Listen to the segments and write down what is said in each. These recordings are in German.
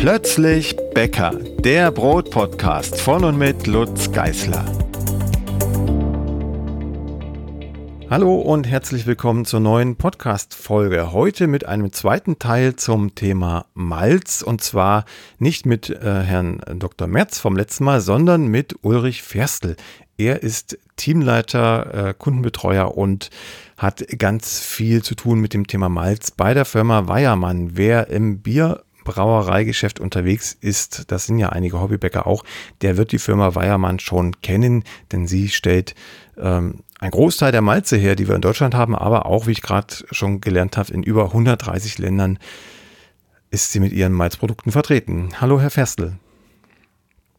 Plötzlich Bäcker, der Brotpodcast von und mit Lutz Geißler. Hallo und herzlich willkommen zur neuen Podcast-Folge. Heute mit einem zweiten Teil zum Thema Malz und zwar nicht mit äh, Herrn Dr. Merz vom letzten Mal, sondern mit Ulrich Ferstl. Er ist Teamleiter, äh, Kundenbetreuer und hat ganz viel zu tun mit dem Thema Malz bei der Firma Weiermann. Wer im Bierbrauereigeschäft unterwegs ist, das sind ja einige Hobbybäcker auch, der wird die Firma Weiermann schon kennen, denn sie stellt ähm, einen Großteil der Malze her, die wir in Deutschland haben, aber auch, wie ich gerade schon gelernt habe, in über 130 Ländern ist sie mit ihren Malzprodukten vertreten. Hallo, Herr Ferstl.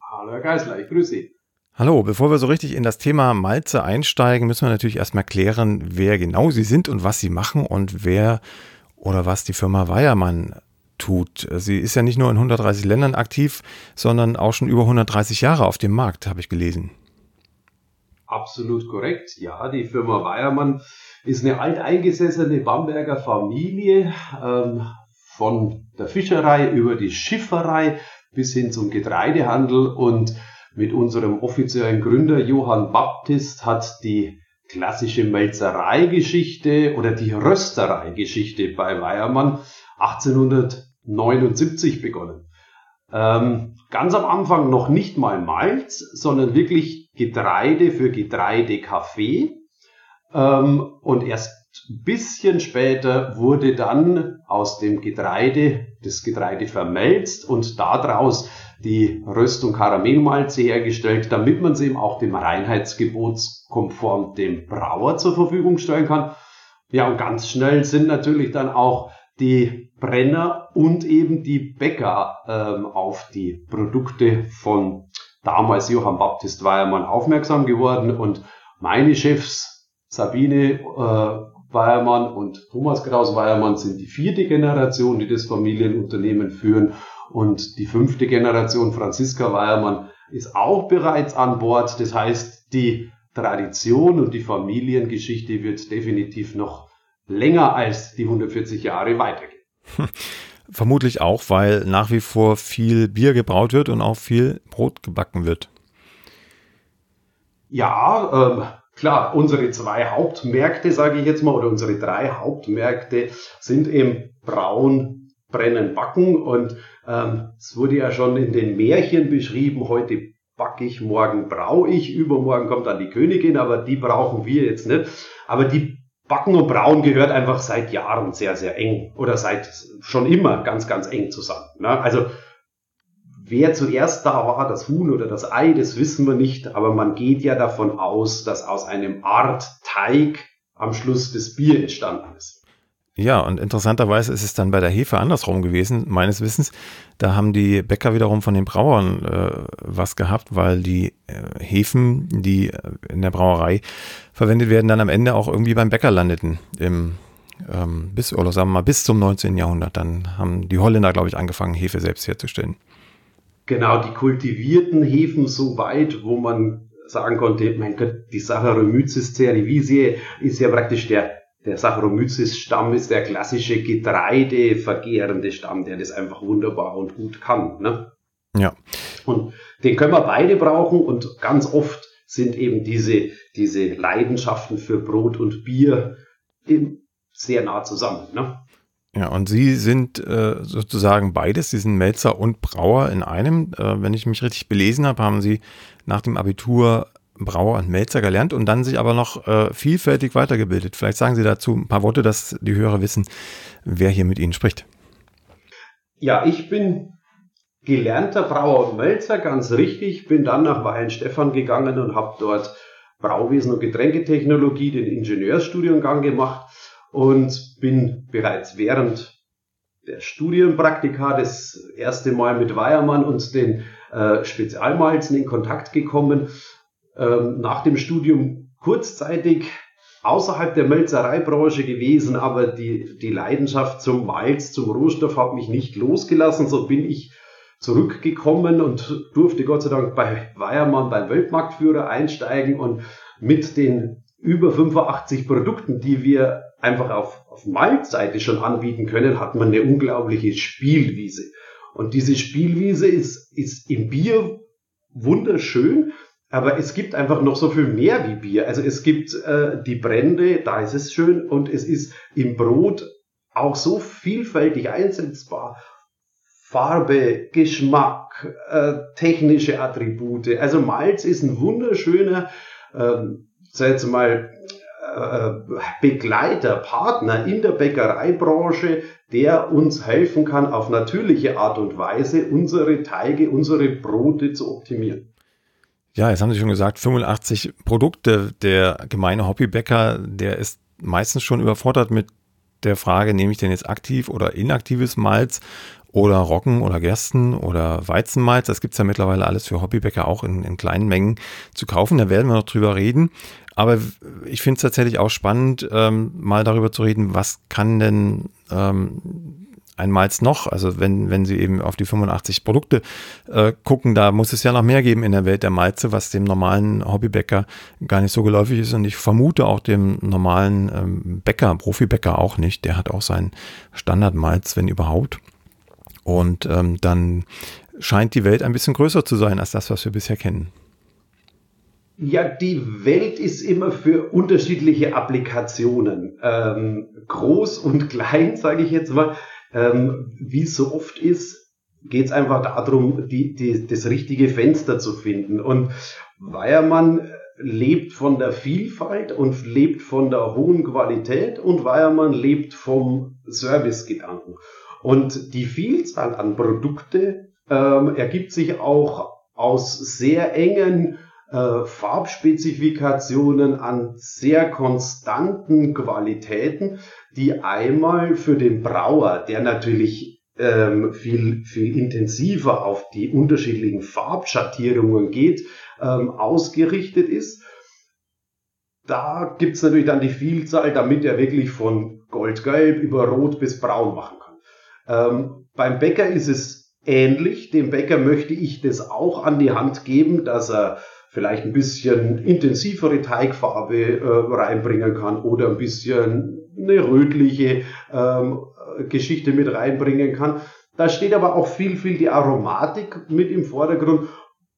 Hallo, Herr Geisler, ich grüße Sie. Hallo, bevor wir so richtig in das Thema Malze einsteigen, müssen wir natürlich erstmal klären, wer genau Sie sind und was Sie machen und wer oder was die Firma Weiermann tut. Sie ist ja nicht nur in 130 Ländern aktiv, sondern auch schon über 130 Jahre auf dem Markt, habe ich gelesen. Absolut korrekt. Ja, die Firma Weiermann ist eine alteingesessene Bamberger Familie, ähm, von der Fischerei über die Schifferei bis hin zum Getreidehandel und mit unserem offiziellen Gründer Johann Baptist hat die klassische Melzereigeschichte oder die Röstereigeschichte bei Weiermann 1879 begonnen. Ähm, ganz am Anfang noch nicht mal Malz, sondern wirklich Getreide für Getreidekaffee. Ähm, und erst ein bisschen später wurde dann aus dem Getreide das Getreide vermelzt und daraus die Röstung Karamellmalze hergestellt, damit man sie eben auch dem Reinheitsgebotskonform dem Brauer zur Verfügung stellen kann. Ja, und ganz schnell sind natürlich dann auch die Brenner und eben die Bäcker ähm, auf die Produkte von damals Johann Baptist Weiermann aufmerksam geworden und meine Chefs Sabine äh, Weiermann und Thomas Kraus Weiermann sind die vierte Generation, die das Familienunternehmen führen und die fünfte Generation, Franziska Weiermann, ist auch bereits an Bord. Das heißt, die Tradition und die Familiengeschichte wird definitiv noch länger als die 140 Jahre weitergehen. Vermutlich auch, weil nach wie vor viel Bier gebraut wird und auch viel Brot gebacken wird. Ja, ähm, klar, unsere zwei Hauptmärkte, sage ich jetzt mal, oder unsere drei Hauptmärkte sind eben Braun, Brennen, Backen und ähm, es wurde ja schon in den Märchen beschrieben, heute backe ich, morgen brauche ich, übermorgen kommt dann die Königin, aber die brauchen wir jetzt nicht. Aber die Backen und Brauen gehört einfach seit Jahren sehr, sehr eng oder seit schon immer ganz, ganz eng zusammen. Ne? Also wer zuerst da war, das Huhn oder das Ei, das wissen wir nicht, aber man geht ja davon aus, dass aus einem Art Teig am Schluss das Bier entstanden ist. Ja, und interessanterweise ist es dann bei der Hefe andersrum gewesen, meines Wissens. Da haben die Bäcker wiederum von den Brauern äh, was gehabt, weil die äh, Hefen, die äh, in der Brauerei verwendet werden, dann am Ende auch irgendwie beim Bäcker landeten. Im, ähm, bis, oder sagen wir mal, bis zum 19. Jahrhundert. Dann haben die Holländer, glaube ich, angefangen, Hefe selbst herzustellen. Genau, die kultivierten Hefen so weit, wo man sagen konnte, mein Gott, die Saccharomyces cerevisiae ist ja praktisch der der Saccharomyces-Stamm ist der klassische Getreidevergehrende Stamm, der das einfach wunderbar und gut kann. Ne? Ja. Und den können wir beide brauchen und ganz oft sind eben diese, diese Leidenschaften für Brot und Bier sehr nah zusammen. Ne? Ja, und Sie sind äh, sozusagen beides, Sie sind Melzer und Brauer in einem. Äh, wenn ich mich richtig belesen habe, haben Sie nach dem Abitur Brauer und Melzer gelernt und dann sich aber noch äh, vielfältig weitergebildet. Vielleicht sagen Sie dazu ein paar Worte, dass die Hörer wissen, wer hier mit Ihnen spricht. Ja, ich bin gelernter Brauer und Melzer, ganz richtig. Bin dann nach Weihenstephan gegangen und habe dort Brauwesen und Getränketechnologie, den Ingenieursstudiengang gemacht und bin bereits während der Studienpraktika das erste Mal mit Weiermann und den äh, Spezialmalzen in Kontakt gekommen ähm, nach dem Studium kurzzeitig außerhalb der Melzereibranche gewesen, aber die, die Leidenschaft zum Malz, zum Rohstoff hat mich nicht losgelassen. So bin ich zurückgekommen und durfte Gott sei Dank bei Weiermann beim Weltmarktführer einsteigen und mit den über 85 Produkten, die wir einfach auf, auf Malzseite schon anbieten können, hat man eine unglaubliche Spielwiese. Und diese Spielwiese ist, ist im Bier wunderschön, aber es gibt einfach noch so viel mehr wie Bier. Also es gibt äh, die Brände, da ist es schön und es ist im Brot auch so vielfältig einsetzbar. Farbe, Geschmack, äh, technische Attribute. Also Malz ist ein wunderschöner, ähm, sag jetzt mal, äh, Begleiter, Partner in der Bäckereibranche, der uns helfen kann, auf natürliche Art und Weise unsere Teige, unsere Brote zu optimieren. Ja, jetzt haben Sie schon gesagt, 85 Produkte. Der gemeine Hobbybäcker, der ist meistens schon überfordert mit der Frage, nehme ich denn jetzt aktiv oder inaktives Malz oder Roggen oder Gersten oder Weizenmalz. Das gibt's ja mittlerweile alles für Hobbybäcker auch in, in kleinen Mengen zu kaufen. Da werden wir noch drüber reden. Aber ich finde es tatsächlich auch spannend, ähm, mal darüber zu reden, was kann denn ähm, ein Malz noch? Also wenn, wenn Sie eben auf die 85 Produkte äh, gucken, da muss es ja noch mehr geben in der Welt der Malze, was dem normalen Hobbybäcker gar nicht so geläufig ist. Und ich vermute auch dem normalen ähm, Bäcker, Profibäcker auch nicht. Der hat auch seinen Standardmalz, wenn überhaupt. Und ähm, dann scheint die Welt ein bisschen größer zu sein als das, was wir bisher kennen. Ja, die Welt ist immer für unterschiedliche Applikationen ähm, groß und klein, sage ich jetzt mal. Ähm, wie es so oft ist, geht es einfach darum, die, die, das richtige Fenster zu finden. Und Weiermann lebt von der Vielfalt und lebt von der hohen Qualität und Weiermann lebt vom Servicegedanken. Und die Vielzahl an Produkte ähm, ergibt sich auch aus sehr engen äh, Farbspezifikationen an sehr konstanten Qualitäten, die einmal für den Brauer, der natürlich ähm, viel, viel intensiver auf die unterschiedlichen Farbschattierungen geht, ähm, ausgerichtet ist. Da gibt's natürlich dann die Vielzahl, damit er wirklich von Goldgelb über Rot bis Braun machen kann. Ähm, beim Bäcker ist es ähnlich. Dem Bäcker möchte ich das auch an die Hand geben, dass er vielleicht ein bisschen intensivere Teigfarbe äh, reinbringen kann oder ein bisschen eine rötliche ähm, Geschichte mit reinbringen kann. Da steht aber auch viel, viel die Aromatik mit im Vordergrund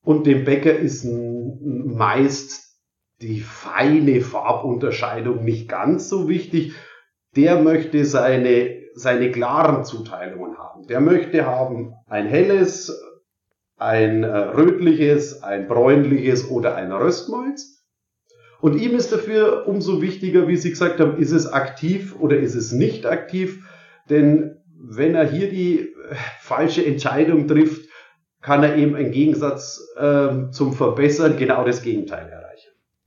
und dem Bäcker ist meist die feine Farbunterscheidung nicht ganz so wichtig. Der möchte seine seine klaren Zuteilungen haben. Der möchte haben ein helles, ein äh, rötliches, ein bräunliches oder ein Röstmalz. Und ihm ist dafür umso wichtiger, wie Sie gesagt haben, ist es aktiv oder ist es nicht aktiv. Denn wenn er hier die äh, falsche Entscheidung trifft, kann er eben im Gegensatz äh, zum Verbessern genau das Gegenteil erreichen.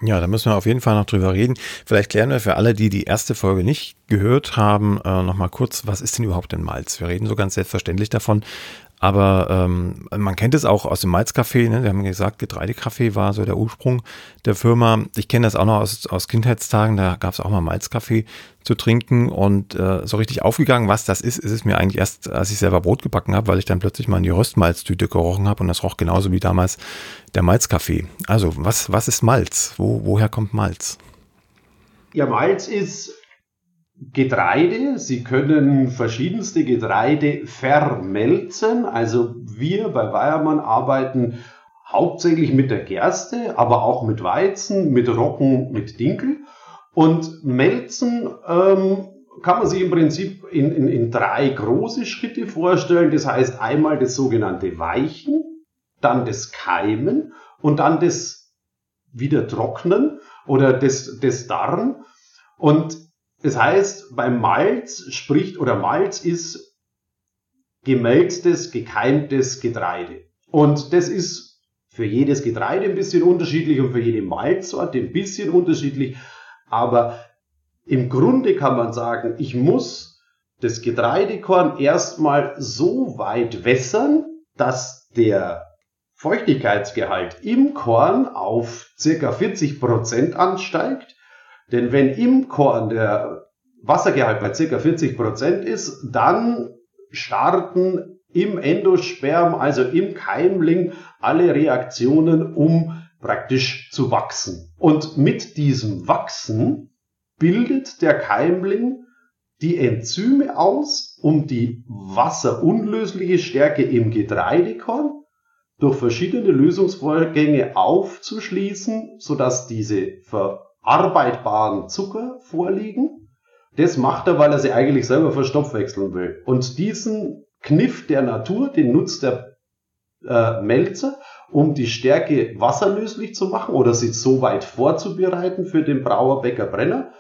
Ja, da müssen wir auf jeden Fall noch drüber reden. Vielleicht klären wir für alle, die die erste Folge nicht gehört haben, äh, nochmal kurz, was ist denn überhaupt ein Malz? Wir reden so ganz selbstverständlich davon, aber ähm, man kennt es auch aus dem Malzkaffee. Ne? Wir haben gesagt, Getreidekaffee war so der Ursprung der Firma. Ich kenne das auch noch aus, aus Kindheitstagen. Da gab es auch mal Malzkaffee zu trinken. Und äh, so richtig aufgegangen, was das ist, ist es mir eigentlich erst, als ich selber Brot gebacken habe, weil ich dann plötzlich mal in die Röstmalztüte gerochen habe. Und das roch genauso wie damals der Malzkaffee. Also, was, was ist Malz? Wo, woher kommt Malz? Ja, Malz ist Getreide. Sie können verschiedenste Getreide vermelzen. Also wir bei Weiermann arbeiten hauptsächlich mit der Gerste, aber auch mit Weizen, mit Roggen, mit Dinkel. Und melzen ähm, kann man sich im Prinzip in, in, in drei große Schritte vorstellen. Das heißt einmal das sogenannte Weichen, dann das Keimen und dann das wieder Trocknen oder das, das Darren. Und das heißt, beim Malz spricht oder Malz ist gemälztes, gekeimtes Getreide. Und das ist für jedes Getreide ein bisschen unterschiedlich und für jede Malzsorte ein bisschen unterschiedlich. Aber im Grunde kann man sagen, ich muss das Getreidekorn erstmal so weit wässern, dass der Feuchtigkeitsgehalt im Korn auf circa 40 Prozent ansteigt denn wenn im Korn der Wassergehalt bei ca. 40 Prozent ist, dann starten im Endosperm, also im Keimling, alle Reaktionen, um praktisch zu wachsen. Und mit diesem Wachsen bildet der Keimling die Enzyme aus, um die wasserunlösliche Stärke im Getreidekorn durch verschiedene Lösungsvorgänge aufzuschließen, sodass diese verarbeitbaren Zucker vorliegen. Das macht er, weil er sie eigentlich selber verstoffwechseln will. Und diesen Kniff der Natur, den nutzt der äh, Melzer, um die Stärke wasserlöslich zu machen oder sie so weit vorzubereiten für den Brauer Bäcker Brenner.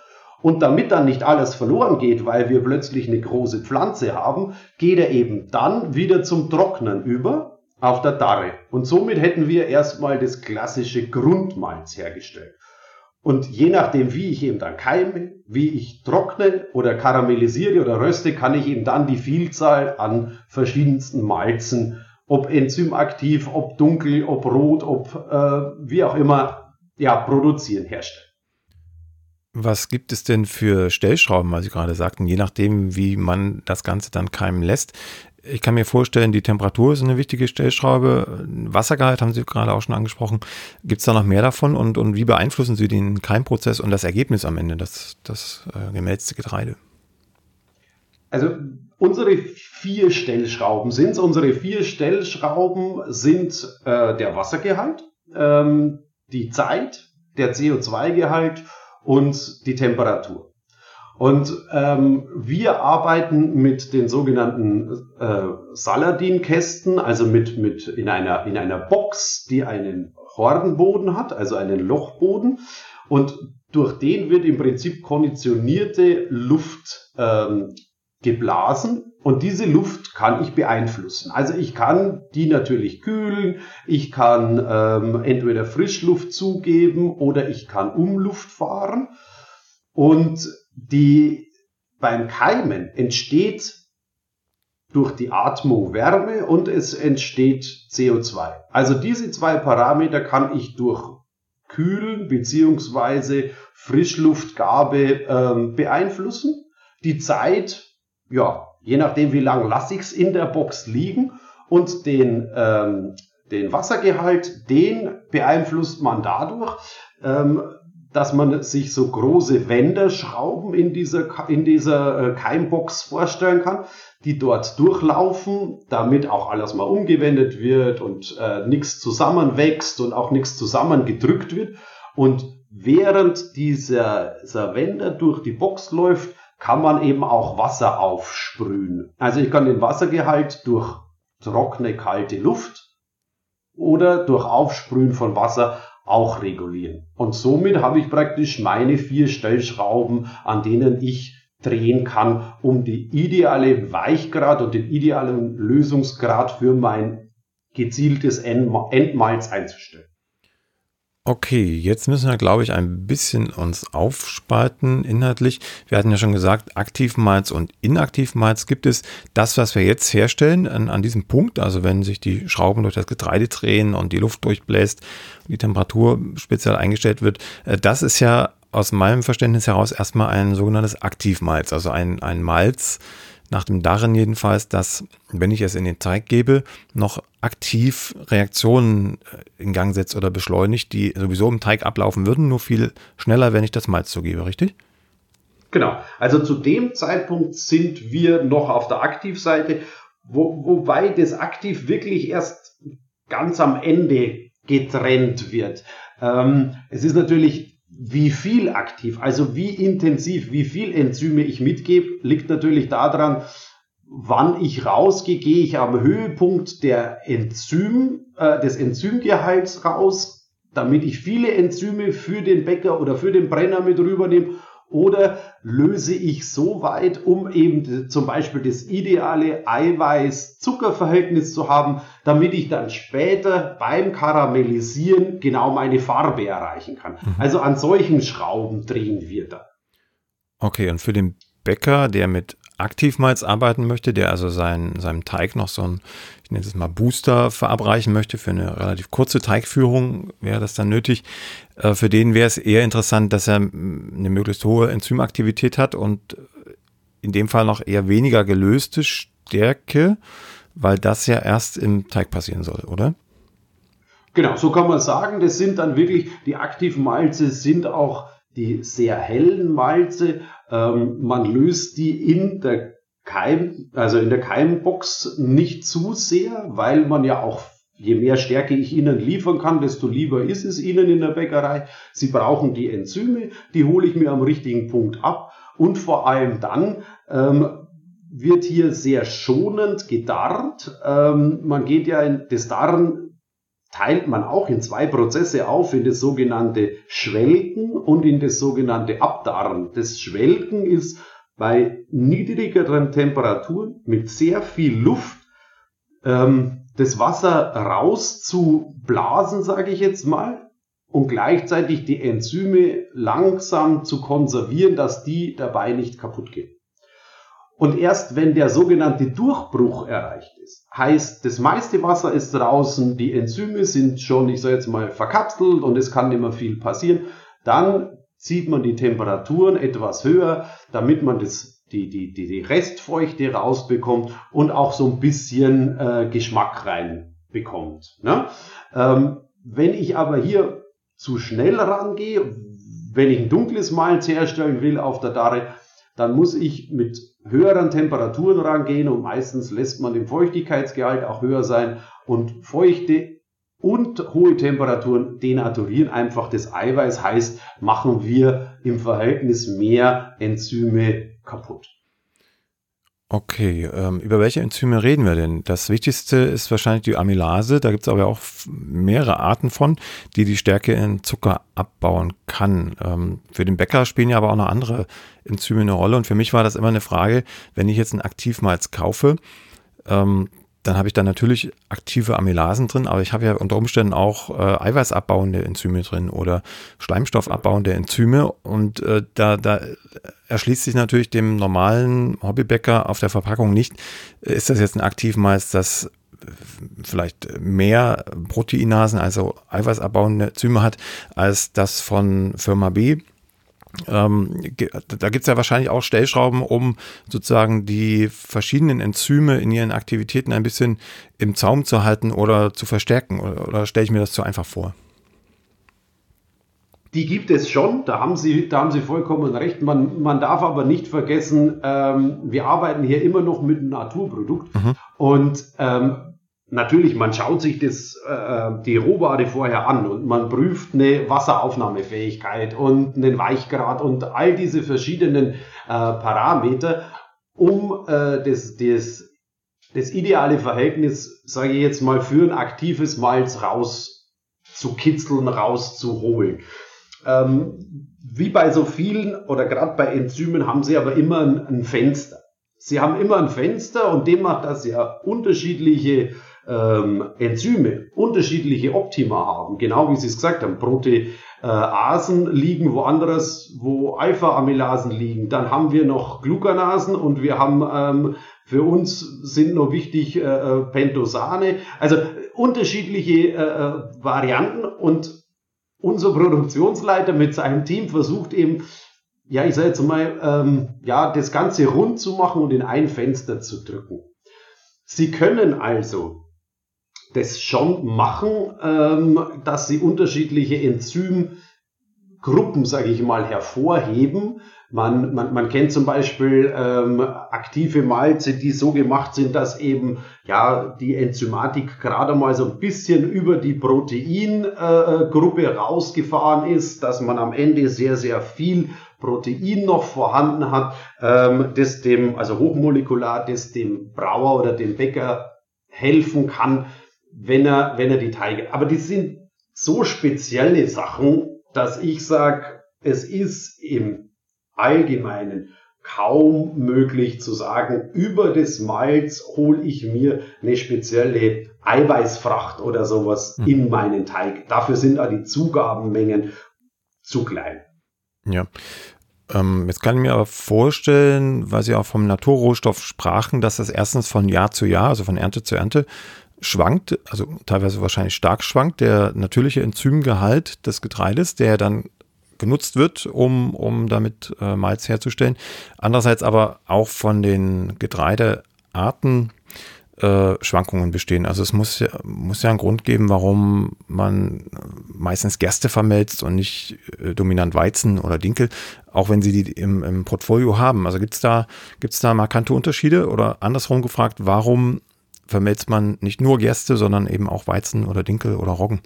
Und damit dann nicht alles verloren geht, weil wir plötzlich eine große Pflanze haben, geht er eben dann wieder zum Trocknen über auf der Darre. Und somit hätten wir erstmal das klassische Grundmalz hergestellt. Und je nachdem, wie ich eben dann keime, wie ich trockne oder karamellisiere oder röste, kann ich eben dann die Vielzahl an verschiedensten Malzen, ob enzymaktiv, ob dunkel, ob rot, ob äh, wie auch immer, ja, produzieren, herstellen. Was gibt es denn für Stellschrauben, was Sie gerade sagten, je nachdem, wie man das Ganze dann keimen lässt? Ich kann mir vorstellen, die Temperatur ist eine wichtige Stellschraube. Wassergehalt haben Sie gerade auch schon angesprochen. Gibt es da noch mehr davon und, und wie beeinflussen Sie den Keimprozess und das Ergebnis am Ende, das, das äh, gemälzte Getreide? Also unsere vier Stellschrauben sind. Unsere vier Stellschrauben sind äh, der Wassergehalt, ähm, die Zeit, der CO2-Gehalt und die Temperatur. Und ähm, wir arbeiten mit den sogenannten äh, Saladin-Kästen, also mit, mit in, einer, in einer Box, die einen Hornboden hat, also einen Lochboden. Und durch den wird im Prinzip konditionierte Luft ähm, geblasen und diese Luft kann ich beeinflussen. Also ich kann die natürlich kühlen, ich kann ähm, entweder Frischluft zugeben oder ich kann Umluft fahren. Und die beim Keimen entsteht durch die Atmung Wärme und es entsteht CO2. Also diese zwei Parameter kann ich durch Kühlen beziehungsweise Frischluftgabe ähm, beeinflussen. Die Zeit ja, je nachdem, wie lang lasse ich es in der Box liegen und den, ähm, den Wassergehalt, den beeinflusst man dadurch, ähm, dass man sich so große Wendeschrauben in dieser, in dieser äh, Keimbox vorstellen kann, die dort durchlaufen, damit auch alles mal umgewendet wird und äh, nichts zusammenwächst und auch nichts zusammengedrückt wird. Und während dieser, dieser Wender durch die Box läuft, kann man eben auch Wasser aufsprühen. Also ich kann den Wassergehalt durch trockene, kalte Luft oder durch Aufsprühen von Wasser auch regulieren. Und somit habe ich praktisch meine vier Stellschrauben, an denen ich drehen kann, um die ideale Weichgrad und den idealen Lösungsgrad für mein gezieltes Endmalz einzustellen. Okay, jetzt müssen wir, glaube ich, ein bisschen uns aufspalten inhaltlich. Wir hatten ja schon gesagt, Aktivmalz und Inaktivmalz gibt es. Das, was wir jetzt herstellen an, an diesem Punkt, also wenn sich die Schrauben durch das Getreide drehen und die Luft durchbläst die Temperatur speziell eingestellt wird, äh, das ist ja aus meinem Verständnis heraus erstmal ein sogenanntes Aktivmalz, also ein, ein Malz, nach dem Darin jedenfalls, dass, wenn ich es in den Teig gebe, noch aktiv Reaktionen äh, in Gang setzt oder beschleunigt, die sowieso im Teig ablaufen würden, nur viel schneller, wenn ich das Malz zugebe, richtig? Genau. Also zu dem Zeitpunkt sind wir noch auf der Aktivseite, wo, wobei das Aktiv wirklich erst ganz am Ende getrennt wird. Ähm, es ist natürlich wie viel aktiv, also wie intensiv, wie viel Enzyme ich mitgebe, liegt natürlich daran, wann ich rausgehe, gehe ich am Höhepunkt der Enzym, äh, des Enzymgehalts raus, damit ich viele Enzyme für den Bäcker oder für den Brenner mit rübernehme oder löse ich so weit, um eben zum Beispiel das ideale Eiweiß-Zucker-Verhältnis zu haben, damit ich dann später beim Karamellisieren genau meine Farbe erreichen kann. Mhm. Also an solchen Schrauben drehen wir da. Okay, und für den Bäcker, der mit Aktivmalz arbeiten möchte, der also sein, seinem Teig noch so ein, ich nenne es mal Booster verabreichen möchte, für eine relativ kurze Teigführung wäre das dann nötig. Äh, für den wäre es eher interessant, dass er eine möglichst hohe Enzymaktivität hat und in dem Fall noch eher weniger gelöste Stärke, weil das ja erst im Teig passieren soll, oder? Genau, so kann man sagen. Das sind dann wirklich, die aktiven Malze sind auch die sehr hellen Malze. Ähm, man löst die in der Keim, also in der Keimbox nicht zu sehr, weil man ja auch je mehr Stärke ich Ihnen liefern kann, desto lieber ist es Ihnen in der Bäckerei. Sie brauchen die Enzyme, die hole ich mir am richtigen Punkt ab. Und vor allem dann ähm, wird hier sehr schonend gedarrt. Ähm, man geht ja in das Darren teilt man auch in zwei Prozesse auf, in das sogenannte Schwelken und in das sogenannte Abdarren. Das Schwelken ist bei niedrigeren Temperaturen mit sehr viel Luft ähm, das Wasser rauszublasen, sage ich jetzt mal, und gleichzeitig die Enzyme langsam zu konservieren, dass die dabei nicht kaputt gehen. Und erst wenn der sogenannte Durchbruch erreicht ist, heißt, das meiste Wasser ist draußen, die Enzyme sind schon, ich sage jetzt mal, verkapselt und es kann nicht mehr viel passieren, dann zieht man die Temperaturen etwas höher, damit man das, die, die, die, Restfeuchte rausbekommt und auch so ein bisschen äh, Geschmack reinbekommt. Ne? Ähm, wenn ich aber hier zu schnell rangehe, wenn ich ein dunkles Malz herstellen will auf der Darre, dann muss ich mit höheren Temperaturen rangehen und meistens lässt man den Feuchtigkeitsgehalt auch höher sein und feuchte und hohe Temperaturen denaturieren einfach das Eiweiß, heißt, machen wir im Verhältnis mehr Enzyme kaputt. Okay, ähm, über welche Enzyme reden wir denn? Das wichtigste ist wahrscheinlich die Amylase. Da gibt es aber auch mehrere Arten von, die die Stärke in Zucker abbauen kann. Ähm, für den Bäcker spielen ja aber auch noch andere Enzyme eine Rolle. Und für mich war das immer eine Frage, wenn ich jetzt ein Aktivmalz kaufe, ähm, dann habe ich da natürlich aktive Amylasen drin, aber ich habe ja unter Umständen auch äh, eiweißabbauende Enzyme drin oder Schleimstoffabbauende Enzyme. Und äh, da, da erschließt sich natürlich dem normalen Hobbybäcker auf der Verpackung nicht, ist das jetzt ein Aktivmalz, das vielleicht mehr Proteinasen, also eiweißabbauende Enzyme hat, als das von Firma B ähm, da gibt es ja wahrscheinlich auch Stellschrauben, um sozusagen die verschiedenen Enzyme in ihren Aktivitäten ein bisschen im Zaum zu halten oder zu verstärken. Oder, oder stelle ich mir das zu einfach vor? Die gibt es schon, da haben Sie, da haben Sie vollkommen recht. Man, man darf aber nicht vergessen, ähm, wir arbeiten hier immer noch mit einem Naturprodukt. Mhm. Und ähm, Natürlich, man schaut sich das, äh, die Rohware vorher an und man prüft eine Wasseraufnahmefähigkeit und einen Weichgrad und all diese verschiedenen äh, Parameter, um äh, das, das, das ideale Verhältnis, sage ich jetzt mal, für ein aktives Malz rauszukitzeln, rauszuholen. Ähm, wie bei so vielen oder gerade bei Enzymen haben sie aber immer ein, ein Fenster. Sie haben immer ein Fenster und demnach, dass sie ja unterschiedliche ähm, Enzyme unterschiedliche Optima haben, genau wie Sie es gesagt haben, Proteasen liegen woanders, wo Alpha-Amylasen liegen. Dann haben wir noch Glucanasen und wir haben ähm, für uns sind noch wichtig äh, äh Pentosane. Also unterschiedliche äh, äh, Varianten und unser Produktionsleiter mit seinem Team versucht eben, ja, ich sage jetzt mal, ähm, ja, das Ganze rund zu machen und in ein Fenster zu drücken. Sie können also das schon machen, ähm, dass sie unterschiedliche Enzymgruppen, sage ich mal, hervorheben. Man, man, man kennt zum Beispiel ähm, aktive Malze, die so gemacht sind, dass eben ja die Enzymatik gerade mal so ein bisschen über die Proteingruppe äh, rausgefahren ist, dass man am Ende sehr, sehr viel Protein noch vorhanden hat, ähm, das dem, also hochmolekular, das dem Brauer oder dem Bäcker helfen kann, wenn er, wenn er die Teige. Aber die sind so spezielle Sachen, dass ich sage, es ist im Allgemeinen kaum möglich zu sagen, über das Malz hole ich mir eine spezielle Eiweißfracht oder sowas mhm. in meinen Teig. Dafür sind auch die Zugabenmengen zu klein. Ja. Ähm, jetzt kann ich mir aber vorstellen, weil Sie auch vom Naturrohstoff sprachen, dass das erstens von Jahr zu Jahr, also von Ernte zu Ernte, schwankt, also teilweise wahrscheinlich stark schwankt, der natürliche Enzymgehalt des Getreides, der dann genutzt wird, um, um damit äh, Malz herzustellen. Andererseits aber auch von den Getreidearten äh, Schwankungen bestehen. Also es muss ja, muss ja einen Grund geben, warum man meistens Gerste vermelzt und nicht äh, dominant Weizen oder Dinkel, auch wenn sie die im, im Portfolio haben. Also gibt es da, gibt's da markante Unterschiede oder andersrum gefragt, warum vermelzt man nicht nur Gerste, sondern eben auch Weizen oder Dinkel oder Roggen?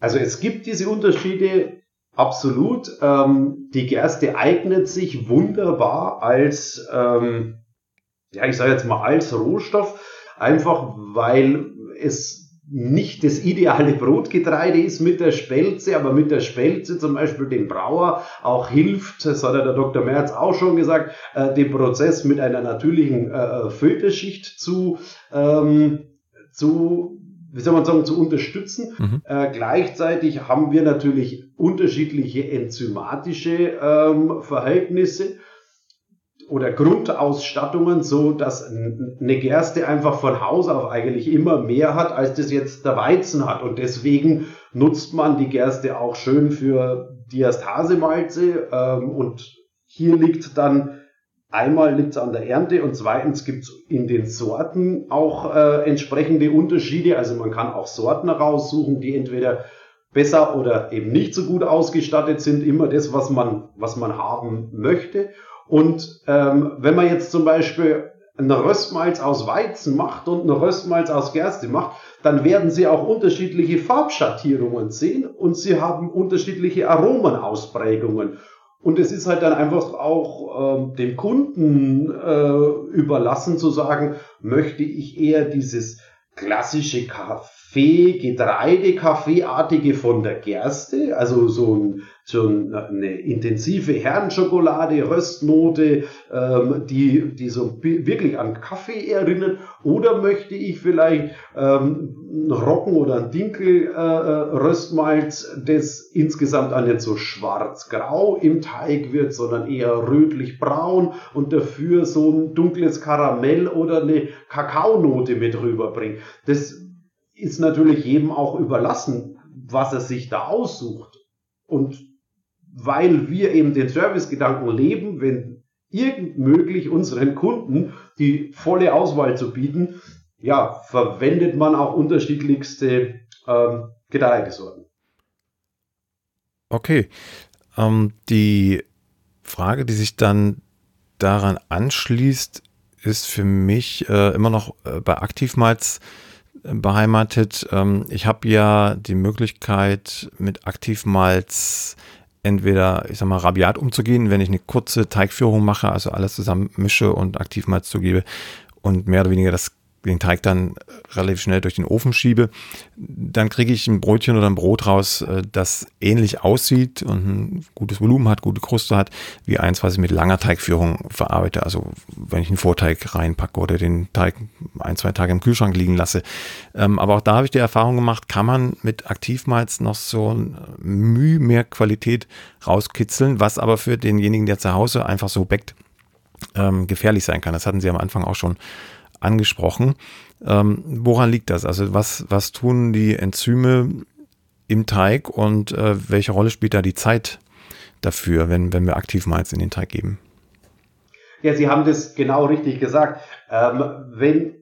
Also es gibt diese Unterschiede absolut. Ähm, die Gerste eignet sich wunderbar als ähm, ja, ich sage jetzt mal als Rohstoff, einfach weil es nicht das ideale Brotgetreide ist mit der Spelze, aber mit der Spelze zum Beispiel dem Brauer auch hilft, das hat ja der Dr. Merz auch schon gesagt, äh, den Prozess mit einer natürlichen äh, Filterschicht zu, ähm, zu wie soll man sagen, zu unterstützen. Mhm. Äh, gleichzeitig haben wir natürlich unterschiedliche enzymatische ähm, Verhältnisse oder Grundausstattungen, so dass eine Gerste einfach von Haus auf eigentlich immer mehr hat, als das jetzt der Weizen hat. Und deswegen nutzt man die Gerste auch schön für Diastasemalze. Ähm, und hier liegt dann einmal liegt es an der Ernte und zweitens gibt es in den Sorten auch äh, entsprechende Unterschiede. Also man kann auch Sorten raussuchen, die entweder besser oder eben nicht so gut ausgestattet sind. Immer das, was man, was man haben möchte. Und ähm, wenn man jetzt zum Beispiel eine Röstmalz aus Weizen macht und eine Röstmalz aus Gerste macht, dann werden Sie auch unterschiedliche Farbschattierungen sehen und Sie haben unterschiedliche Aromenausprägungen. Und es ist halt dann einfach auch äh, dem Kunden äh, überlassen zu sagen, möchte ich eher dieses klassische Kaffee, Getreide, Kaffeeartige von der Gerste, also so ein so eine intensive Herrenschokolade, Röstnote, ähm, die, die so wirklich an Kaffee erinnert? Oder möchte ich vielleicht ähm, ein Rocken oder ein Dinkel äh, äh, das insgesamt auch nicht so schwarz-grau im Teig wird, sondern eher rötlich-braun und dafür so ein dunkles Karamell oder eine Kakaonote mit rüberbringt? Das ist natürlich jedem auch überlassen, was er sich da aussucht. Und weil wir eben den Servicegedanken leben, wenn irgend möglich unseren Kunden die volle Auswahl zu bieten, ja, verwendet man auch unterschiedlichste ähm, Getreidesorten. Okay. Ähm, die Frage, die sich dann daran anschließt, ist für mich äh, immer noch äh, bei Aktivmalz äh, beheimatet. Ähm, ich habe ja die Möglichkeit, mit Aktivmalz entweder, ich sag mal, rabiat umzugehen, wenn ich eine kurze Teigführung mache, also alles zusammen mische und Aktivmalz zugebe und mehr oder weniger das den Teig dann relativ schnell durch den Ofen schiebe, dann kriege ich ein Brötchen oder ein Brot raus, äh, das ähnlich aussieht und ein gutes Volumen hat, gute Kruste hat, wie eins, was ich mit langer Teigführung verarbeite. Also wenn ich einen Vorteig reinpacke oder den Teig ein, zwei Tage im Kühlschrank liegen lasse. Ähm, aber auch da habe ich die Erfahrung gemacht, kann man mit Aktivmalz noch so ein Mühe mehr Qualität rauskitzeln, was aber für denjenigen, der zu Hause einfach so backt, ähm, gefährlich sein kann. Das hatten Sie am Anfang auch schon angesprochen. Ähm, woran liegt das? Also was, was tun die Enzyme im Teig und äh, welche Rolle spielt da die Zeit dafür, wenn, wenn wir Aktivmalz in den Teig geben? Ja, Sie haben das genau richtig gesagt. Ähm, wenn,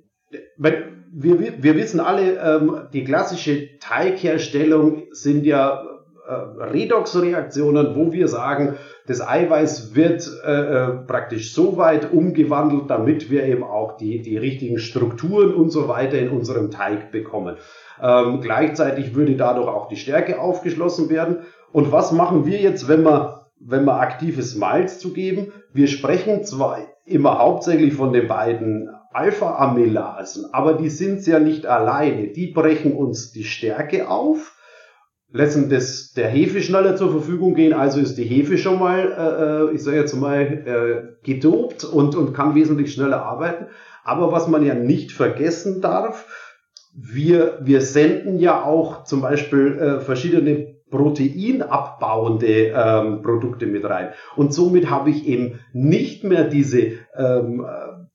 wenn wir, wir wissen alle, ähm, die klassische Teigherstellung sind ja äh, Redoxreaktionen, wo wir sagen, das Eiweiß wird äh, äh, praktisch so weit umgewandelt, damit wir eben auch die, die richtigen Strukturen und so weiter in unserem Teig bekommen. Ähm, gleichzeitig würde dadurch auch die Stärke aufgeschlossen werden. Und was machen wir jetzt, wenn wir, wenn wir aktives Malz zugeben? Wir sprechen zwar immer hauptsächlich von den beiden Alpha-Amylasen, aber die sind ja nicht alleine. Die brechen uns die Stärke auf lassen das der Hefe schneller zur Verfügung gehen, also ist die Hefe schon mal, äh, äh, ich sage jetzt mal, äh, gedopt und, und kann wesentlich schneller arbeiten. Aber was man ja nicht vergessen darf, wir, wir senden ja auch zum Beispiel äh, verschiedene proteinabbauende ähm, Produkte mit rein. Und somit habe ich eben nicht mehr diese, ähm,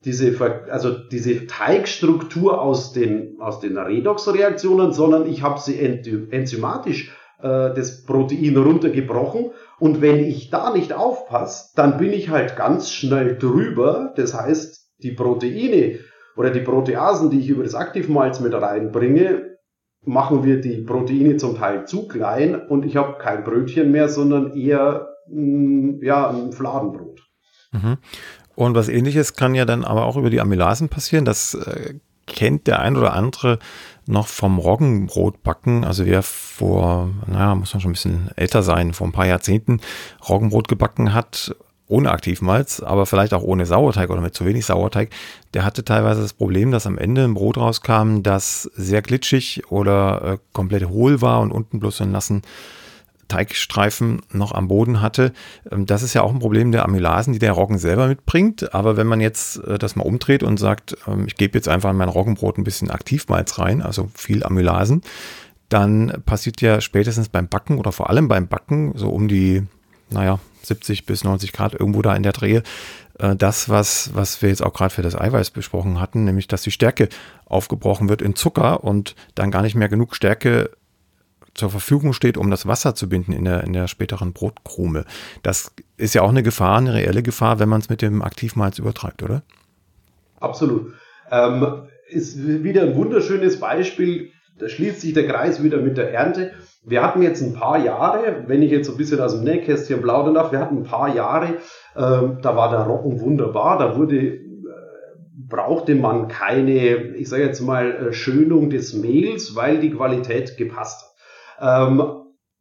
diese, also diese Teigstruktur aus den, aus den Redoxreaktionen, sondern ich habe sie enzymatisch äh, das Protein runtergebrochen. Und wenn ich da nicht aufpasse, dann bin ich halt ganz schnell drüber. Das heißt, die Proteine oder die Proteasen, die ich über das Aktivmalz mit reinbringe, machen wir die Proteine zum Teil zu klein und ich habe kein Brötchen mehr, sondern eher mh, mm, ja, ein Fladenbrot. Mhm. Und was ähnliches kann ja dann aber auch über die Amylasen passieren. Das äh, kennt der ein oder andere noch vom Roggenbrotbacken. Also wer vor, naja, muss man schon ein bisschen älter sein, vor ein paar Jahrzehnten Roggenbrot gebacken hat, ohne Aktivmalz, aber vielleicht auch ohne Sauerteig oder mit zu wenig Sauerteig, der hatte teilweise das Problem, dass am Ende ein Brot rauskam, das sehr glitschig oder äh, komplett hohl war und unten bloß so einen nassen Teigstreifen noch am Boden hatte. Ähm, das ist ja auch ein Problem der Amylasen, die der Roggen selber mitbringt. Aber wenn man jetzt äh, das mal umdreht und sagt, ähm, ich gebe jetzt einfach in mein Roggenbrot ein bisschen Aktivmalz rein, also viel Amylasen, dann passiert ja spätestens beim Backen oder vor allem beim Backen so um die, naja, 70 bis 90 Grad irgendwo da in der Drehe. Äh, das, was, was wir jetzt auch gerade für das Eiweiß besprochen hatten, nämlich dass die Stärke aufgebrochen wird in Zucker und dann gar nicht mehr genug Stärke zur Verfügung steht, um das Wasser zu binden in der, in der späteren Brotkrume. Das ist ja auch eine Gefahr, eine reelle Gefahr, wenn man es mit dem Aktivmalz übertreibt, oder? Absolut. Ähm, ist wieder ein wunderschönes Beispiel. Da schließt sich der Kreis wieder mit der Ernte. Wir hatten jetzt ein paar Jahre, wenn ich jetzt so ein bisschen aus dem Nähkästchen plaudern darf, wir hatten ein paar Jahre, ähm, da war der Roggen wunderbar, da wurde äh, brauchte man keine, ich sage jetzt mal, äh, Schönung des Mehls, weil die Qualität gepasst hat. Ähm,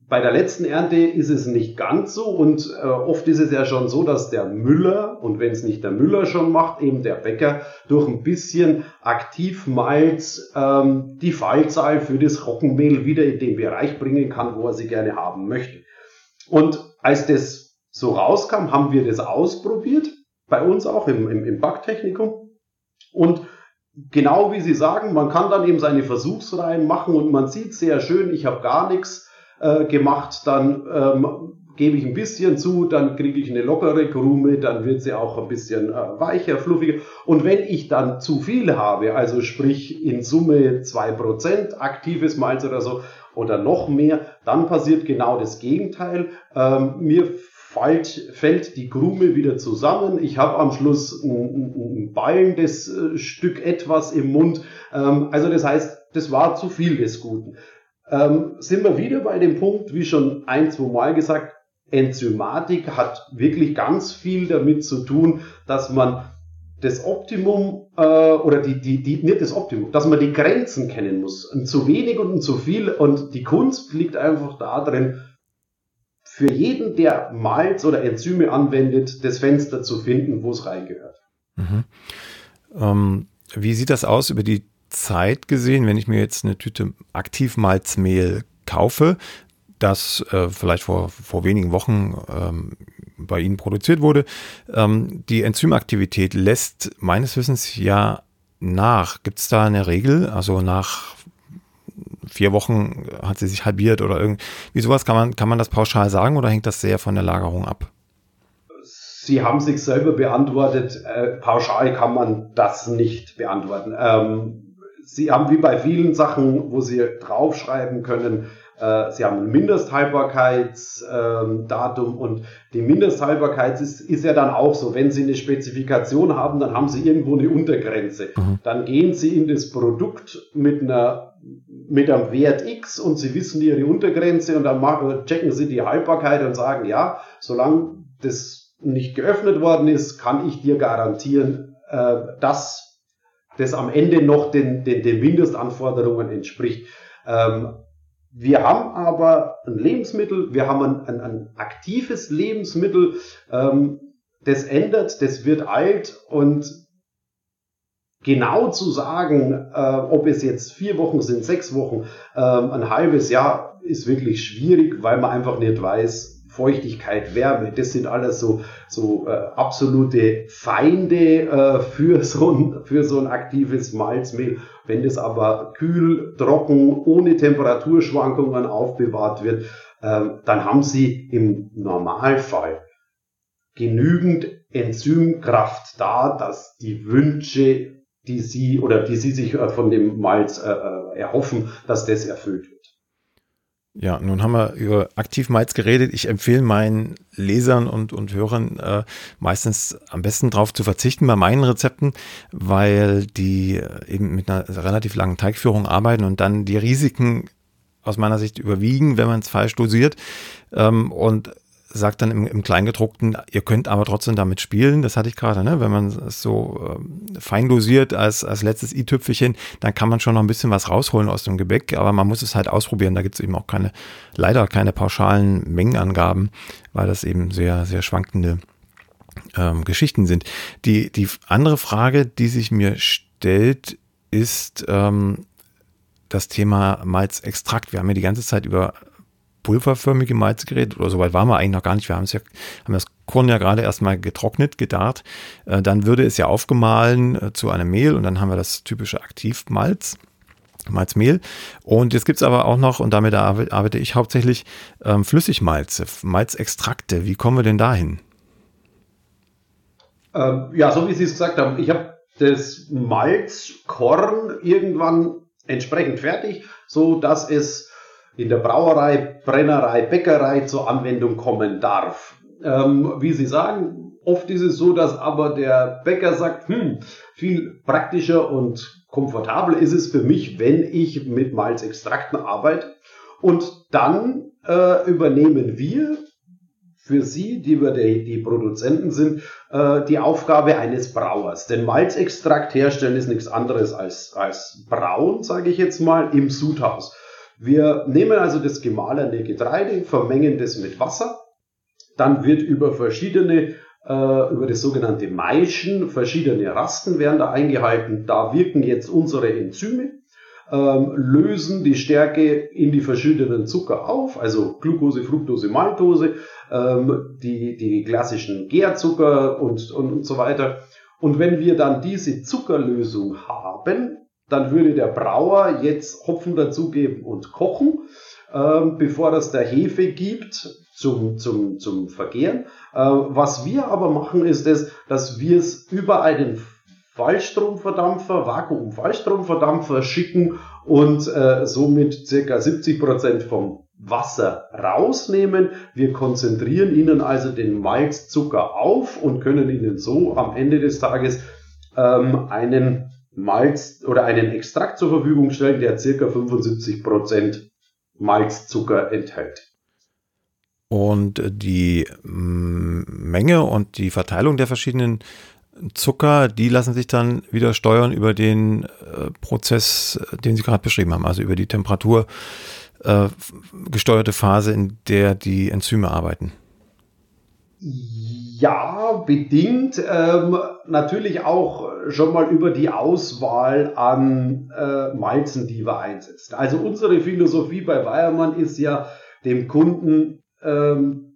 bei der letzten Ernte ist es nicht ganz so und äh, oft ist es ja schon so, dass der Müller, und wenn es nicht der Müller schon macht, eben der Bäcker, durch ein bisschen Aktivmalz ähm, die Fallzahl für das Roggenmehl wieder in den Bereich bringen kann, wo er sie gerne haben möchte. Und als das so rauskam, haben wir das ausprobiert, bei uns auch im, im, im Backtechnikum. Und genau wie Sie sagen, man kann dann eben seine Versuchsreihen machen und man sieht sehr schön, ich habe gar nichts äh, gemacht, dann ähm, gebe ich ein bisschen zu, dann kriege ich eine lockere Krume, dann wird sie auch ein bisschen äh, weicher, fluffiger. Und wenn ich dann zu viel habe, also sprich in Summe zwei Prozent aktives Malz oder so oder noch mehr, dann passiert genau das Gegenteil. Ähm, mir fällt, fällt die Krume wieder zusammen. Ich habe am Schluss ein, ein ballendes äh, Stück etwas im Mund. Ähm, also das heißt, das war zu viel des Guten ähm, sind wir wieder bei dem Punkt, wie schon ein, zwei Mal gesagt, Enzymatik hat wirklich ganz viel damit zu tun, dass man das Optimum äh, oder die, die, die, nicht das Optimum, dass man die Grenzen kennen muss. Ein zu wenig und ein zu viel. Und die Kunst liegt einfach darin, für jeden, der Malz oder Enzyme anwendet, das Fenster zu finden, wo es reingehört. Mhm. Ähm, wie sieht das aus über die Zeit gesehen, wenn ich mir jetzt eine Tüte Aktivmalzmehl kaufe, das äh, vielleicht vor, vor wenigen Wochen ähm, bei Ihnen produziert wurde, ähm, die Enzymaktivität lässt meines Wissens ja nach. Gibt es da eine Regel? Also nach vier Wochen hat sie sich halbiert oder irgendwie sowas? Kann man, kann man das pauschal sagen oder hängt das sehr von der Lagerung ab? Sie haben sich selber beantwortet. Äh, pauschal kann man das nicht beantworten. Ähm, Sie haben wie bei vielen Sachen, wo Sie draufschreiben können, äh, Sie haben ein Mindesthaltbarkeitsdatum ähm, und die Mindesthaltbarkeit ist, ist ja dann auch so, wenn Sie eine Spezifikation haben, dann haben Sie irgendwo eine Untergrenze. Mhm. Dann gehen Sie in das Produkt mit einer mit einem Wert X und Sie wissen Ihre Untergrenze und dann machen, checken Sie die Haltbarkeit und sagen, ja, solange das nicht geöffnet worden ist, kann ich dir garantieren, äh, dass das am Ende noch den, den, den Mindestanforderungen entspricht. Ähm, wir haben aber ein Lebensmittel, wir haben ein, ein, ein aktives Lebensmittel, ähm, das ändert, das wird alt und genau zu sagen, äh, ob es jetzt vier Wochen sind, sechs Wochen, äh, ein halbes Jahr, ist wirklich schwierig, weil man einfach nicht weiß, Feuchtigkeit, Wärme, das sind alles so, so äh, absolute Feinde äh, für, so ein, für so ein aktives Malzmehl. Wenn das aber kühl, trocken, ohne Temperaturschwankungen aufbewahrt wird, äh, dann haben Sie im Normalfall genügend Enzymkraft da, dass die Wünsche, die Sie oder die Sie sich äh, von dem Malz äh, äh, erhoffen, dass das erfüllt wird. Ja, nun haben wir über Aktivmalz geredet. Ich empfehle meinen Lesern und, und Hörern äh, meistens am besten darauf zu verzichten bei meinen Rezepten, weil die eben mit einer relativ langen Teigführung arbeiten und dann die Risiken aus meiner Sicht überwiegen, wenn man es falsch dosiert. Ähm, und sagt dann im, im Kleingedruckten, ihr könnt aber trotzdem damit spielen. Das hatte ich gerade, ne? wenn man es so äh, fein dosiert als, als letztes i-Tüpfelchen, dann kann man schon noch ein bisschen was rausholen aus dem Gebäck, aber man muss es halt ausprobieren. Da gibt es eben auch keine, leider keine pauschalen Mengenangaben, weil das eben sehr, sehr schwankende ähm, Geschichten sind. Die, die andere Frage, die sich mir stellt, ist ähm, das Thema Malzextrakt. Wir haben ja die ganze Zeit über pulverförmige Malzgerät oder soweit waren wir eigentlich noch gar nicht. Wir haben, es ja, haben das Korn ja gerade erstmal getrocknet, gedarrt. Äh, dann würde es ja aufgemahlen äh, zu einem Mehl und dann haben wir das typische Aktivmalz. Malzmehl. Und jetzt gibt es aber auch noch, und damit arbeite ich hauptsächlich, ähm, Flüssigmalze, Malzextrakte. Wie kommen wir denn dahin? Ähm, ja, so wie Sie es gesagt haben, ich habe das Malzkorn irgendwann entsprechend fertig, so dass es in der Brauerei, Brennerei, Bäckerei zur Anwendung kommen darf. Ähm, wie Sie sagen, oft ist es so, dass aber der Bäcker sagt, hm, viel praktischer und komfortabler ist es für mich, wenn ich mit Malzextrakten arbeite. Und dann äh, übernehmen wir für Sie, die wir die, die Produzenten sind, äh, die Aufgabe eines Brauers. Denn Malzextrakt herstellen ist nichts anderes als, als Brauen, sage ich jetzt mal, im Sudhaus. Wir nehmen also das gemahlene Getreide, vermengen das mit Wasser, dann wird über verschiedene, äh, über das sogenannte Maischen, verschiedene Rasten werden da eingehalten. Da wirken jetzt unsere Enzyme, ähm, lösen die Stärke in die verschiedenen Zucker auf, also Glucose, Fructose, Maltose, ähm, die, die klassischen Gärzucker und, und, und so weiter. Und wenn wir dann diese Zuckerlösung haben, dann würde der Brauer jetzt Hopfen dazugeben und kochen, ähm, bevor das der Hefe gibt zum, zum, zum Vergehren. Äh, was wir aber machen, ist es, dass wir es über einen Fallstromverdampfer, Vakuum-Fallstromverdampfer schicken und äh, somit circa 70 Prozent vom Wasser rausnehmen. Wir konzentrieren ihnen also den Malzzucker auf und können ihnen so am Ende des Tages ähm, einen Malz oder einen Extrakt zur Verfügung stellen, der circa 75% Malzzucker enthält. Und die mm, Menge und die Verteilung der verschiedenen Zucker, die lassen sich dann wieder steuern über den äh, Prozess, den Sie gerade beschrieben haben, also über die Temperatur äh, Phase, in der die Enzyme arbeiten. Ja, bedingt. Ähm, natürlich auch schon mal über die Auswahl an äh, Malzen, die wir einsetzen. Also unsere Philosophie bei Weiermann ist ja, dem Kunden ähm,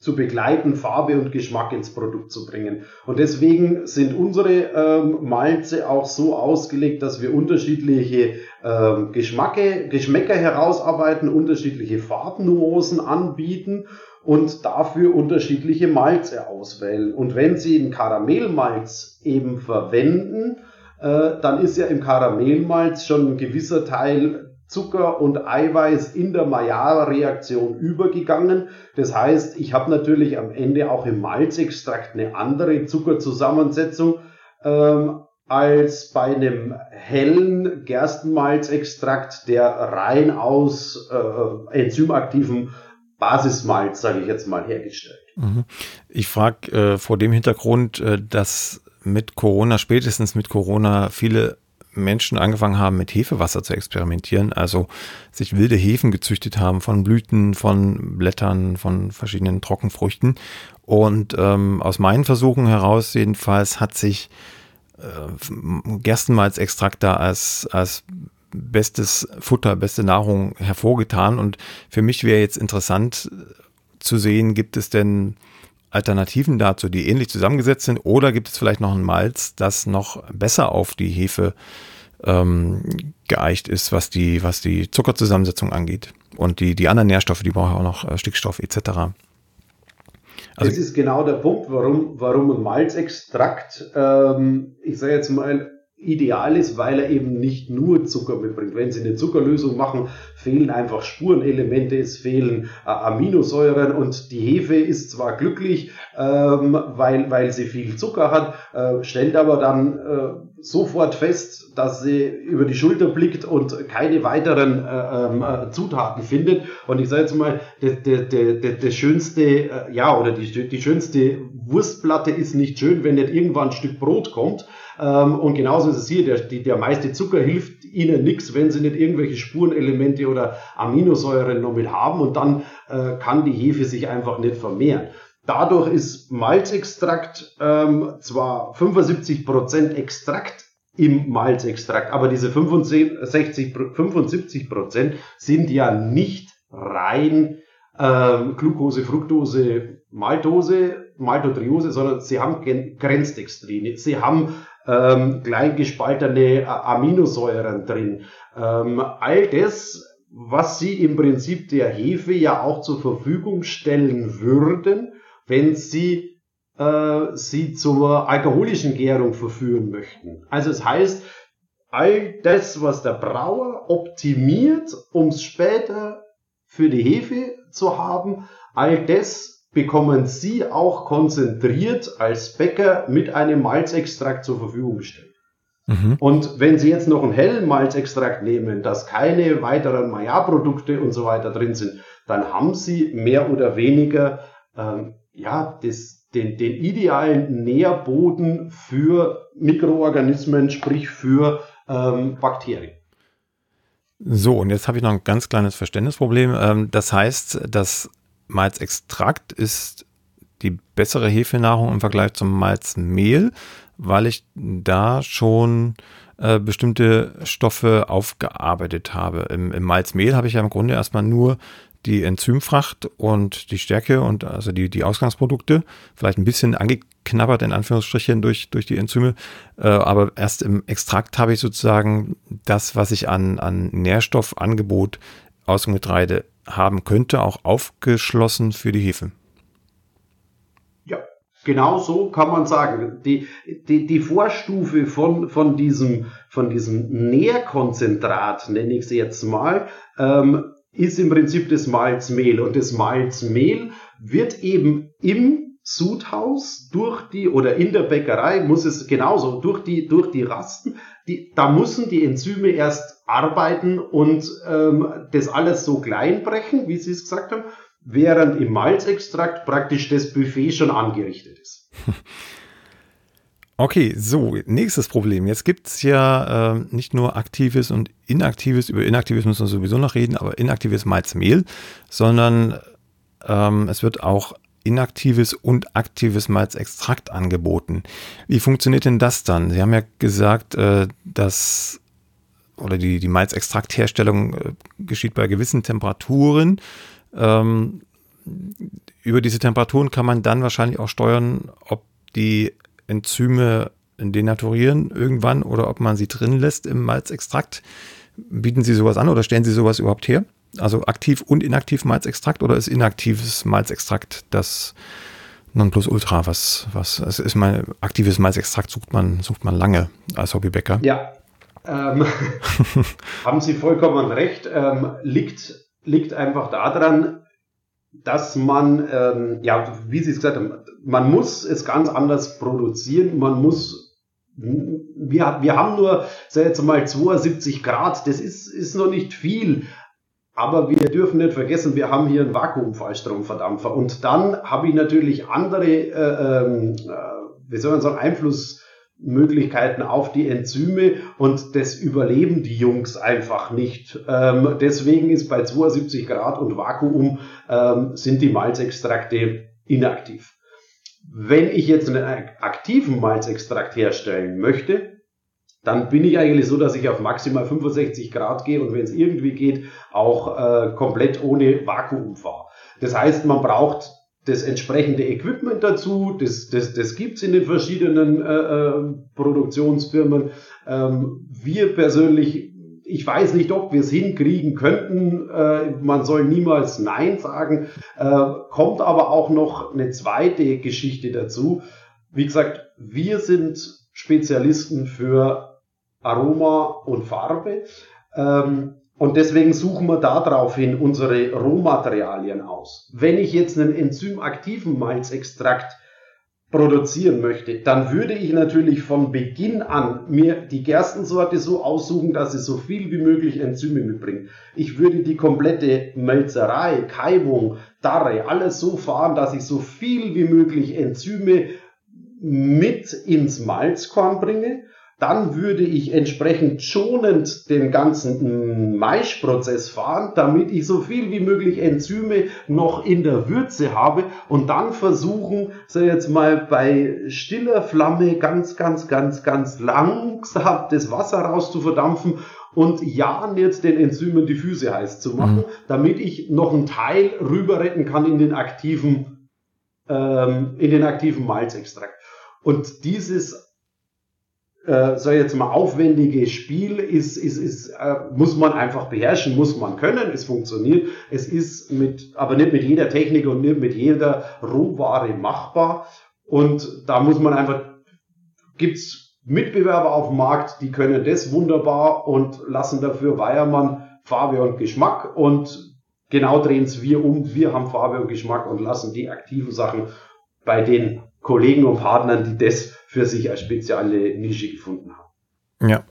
zu begleiten, Farbe und Geschmack ins Produkt zu bringen. Und deswegen sind unsere ähm, Malze auch so ausgelegt, dass wir unterschiedliche ähm, Geschmacke, Geschmäcker herausarbeiten, unterschiedliche Farbnuancen anbieten und dafür unterschiedliche Malze auswählen. Und wenn Sie einen Karamellmalz eben verwenden, äh, dann ist ja im Karamellmalz schon ein gewisser Teil Zucker und Eiweiß in der Maillard-Reaktion übergegangen. Das heißt, ich habe natürlich am Ende auch im Malzextrakt eine andere Zuckerzusammensetzung ähm, als bei einem hellen Gerstenmalzextrakt, der rein aus äh, enzymaktiven Basismalz, sage ich jetzt mal, hergestellt. Mhm. Ich frage äh, vor dem Hintergrund, äh, dass mit Corona, spätestens mit Corona, viele Menschen angefangen haben, mit Hefewasser zu experimentieren, also sich wilde Hefen gezüchtet haben von Blüten, von Blättern, von verschiedenen Trockenfrüchten. Und ähm, aus meinen Versuchen heraus jedenfalls hat sich äh, Gerstenmalzextrakt da als, als bestes Futter, beste Nahrung hervorgetan. Und für mich wäre jetzt interessant zu sehen, gibt es denn Alternativen dazu, die ähnlich zusammengesetzt sind, oder gibt es vielleicht noch ein Malz, das noch besser auf die Hefe ähm, geeicht ist, was die, was die Zuckerzusammensetzung angeht. Und die, die anderen Nährstoffe, die brauchen auch noch äh, Stickstoff etc. Also, das ist genau der Punkt, warum, warum ein Malzextrakt, ähm, ich sage jetzt mal, ideal ist, weil er eben nicht nur Zucker mitbringt. Wenn Sie eine Zuckerlösung machen, fehlen einfach Spurenelemente, es fehlen äh, Aminosäuren und die Hefe ist zwar glücklich, ähm, weil, weil sie viel Zucker hat, äh, stellt aber dann äh, sofort fest, dass sie über die Schulter blickt und keine weiteren äh, ähm, äh, Zutaten findet. Und ich sage jetzt mal, der, der, der, der schönste, äh, ja, oder die, die schönste Wurstplatte ist nicht schön, wenn nicht irgendwann ein Stück Brot kommt. Ähm, und genauso ist es hier, der, die, der meiste Zucker hilft ihnen nichts, wenn sie nicht irgendwelche Spurenelemente oder Aminosäuren noch mit haben und dann äh, kann die Hefe sich einfach nicht vermehren. Dadurch ist Malzextrakt ähm, zwar 75% Extrakt im Malzextrakt, aber diese 65, 75% sind ja nicht rein ähm, Glucose, Fructose, Maltose, Maltodriose, sondern sie haben Grenzdextrine, sie haben ähm, kleingespaltene Aminosäuren drin. Ähm, all das, was sie im Prinzip der Hefe ja auch zur Verfügung stellen würden, wenn sie äh, sie zur alkoholischen Gärung verführen möchten. Also es heißt, all das, was der Brauer optimiert, um es später für die Hefe zu haben, all das bekommen Sie auch konzentriert als Bäcker mit einem Malzextrakt zur Verfügung gestellt. Mhm. Und wenn Sie jetzt noch einen hellen Malzextrakt nehmen, dass keine weiteren Maillard-Produkte und so weiter drin sind, dann haben Sie mehr oder weniger ähm, ja, das, den, den idealen Nährboden für Mikroorganismen, sprich für ähm, Bakterien. So, und jetzt habe ich noch ein ganz kleines Verständnisproblem. Ähm, das heißt, das Malzextrakt ist die bessere Hefenahrung im Vergleich zum Malzmehl, weil ich da schon äh, bestimmte Stoffe aufgearbeitet habe. Im, Im Malzmehl habe ich ja im Grunde erstmal nur die Enzymfracht und die Stärke und also die, die Ausgangsprodukte, vielleicht ein bisschen angeknabbert in Anführungsstrichen durch, durch die Enzyme, äh, aber erst im Extrakt habe ich sozusagen das, was ich an, an Nährstoffangebot aus dem Getreide haben könnte, auch aufgeschlossen für die Hefe. Ja, genau so kann man sagen. Die, die, die Vorstufe von, von, diesem, von diesem Nährkonzentrat, nenne ich es jetzt mal, ähm, ist im Prinzip das Malzmehl. Und das Malzmehl wird eben im Sudhaus durch die oder in der Bäckerei muss es genauso durch die durch die Rasten, die, da müssen die Enzyme erst arbeiten und ähm, das alles so klein brechen, wie Sie es gesagt haben, während im Malzextrakt praktisch das Buffet schon angerichtet ist. Okay, so, nächstes Problem. Jetzt gibt es ja äh, nicht nur aktives und inaktives, über inaktives müssen wir sowieso noch reden, aber inaktives Malzmehl, sondern ähm, es wird auch inaktives und aktives Malzextrakt angeboten. Wie funktioniert denn das dann? Sie haben ja gesagt, äh, dass oder die, die Malzextraktherstellung äh, geschieht bei gewissen Temperaturen. Ähm, über diese Temperaturen kann man dann wahrscheinlich auch steuern, ob die Enzyme denaturieren irgendwann oder ob man sie drin lässt im Malzextrakt. Bieten Sie sowas an oder stellen Sie sowas überhaupt her? Also aktiv und inaktiv Malzextrakt oder ist inaktives Malzextrakt das Nonplusultra? Was, was, es ist mein aktives Malzextrakt sucht man, sucht man lange als Hobbybäcker. Ja, ähm, haben Sie vollkommen recht. Ähm, liegt, liegt einfach daran, dass man, ähm, ja, wie Sie es gesagt haben, man muss es ganz anders produzieren. Man muss, wir, wir haben nur, sag jetzt mal, 72 Grad. Das ist, ist noch nicht viel. Aber wir dürfen nicht vergessen, wir haben hier einen Vakuumfallstromverdampfer. Und dann habe ich natürlich andere, äh, äh, wie soll man sagen, Einfluss, Möglichkeiten auf die Enzyme und das überleben die Jungs einfach nicht. Ähm, deswegen ist bei 72 Grad und Vakuum ähm, sind die Malzextrakte inaktiv. Wenn ich jetzt einen aktiven Malzextrakt herstellen möchte, dann bin ich eigentlich so, dass ich auf maximal 65 Grad gehe und wenn es irgendwie geht, auch äh, komplett ohne Vakuum fahre. Das heißt, man braucht das entsprechende Equipment dazu, das, das, das gibt's in den verschiedenen äh, äh, Produktionsfirmen. Ähm, wir persönlich, ich weiß nicht, ob wir es hinkriegen könnten, äh, man soll niemals Nein sagen, äh, kommt aber auch noch eine zweite Geschichte dazu. Wie gesagt, wir sind Spezialisten für Aroma und Farbe. Ähm, und deswegen suchen wir daraufhin unsere Rohmaterialien aus. Wenn ich jetzt einen enzymaktiven Malzextrakt produzieren möchte, dann würde ich natürlich von Beginn an mir die Gerstensorte so aussuchen, dass sie so viel wie möglich Enzyme mitbringt. Ich würde die komplette Melzerei, Keimung, Darre, alles so fahren, dass ich so viel wie möglich Enzyme mit ins Malzkorn bringe dann würde ich entsprechend schonend den ganzen Maischprozess fahren, damit ich so viel wie möglich Enzyme noch in der Würze habe und dann versuchen, so jetzt mal bei stiller Flamme ganz, ganz, ganz, ganz langsam das Wasser raus zu verdampfen und ja jetzt den Enzymen die Füße heiß zu machen, mhm. damit ich noch einen Teil rüber retten kann in den aktiven, ähm, in den aktiven Malzextrakt. Und dieses äh, sag jetzt mal, aufwendige Spiel ist, ist, ist, äh, muss man einfach beherrschen, muss man können, es funktioniert. Es ist mit, aber nicht mit jeder Technik und nicht mit jeder Rohware machbar. Und da muss man einfach, gibt's Mitbewerber auf dem Markt, die können das wunderbar und lassen dafür Weiermann Farbe und Geschmack und genau drehen es wir um. Wir haben Farbe und Geschmack und lassen die aktiven Sachen bei den Kollegen und Partnern, die das für sich als spezielle Nische gefunden haben. Ja.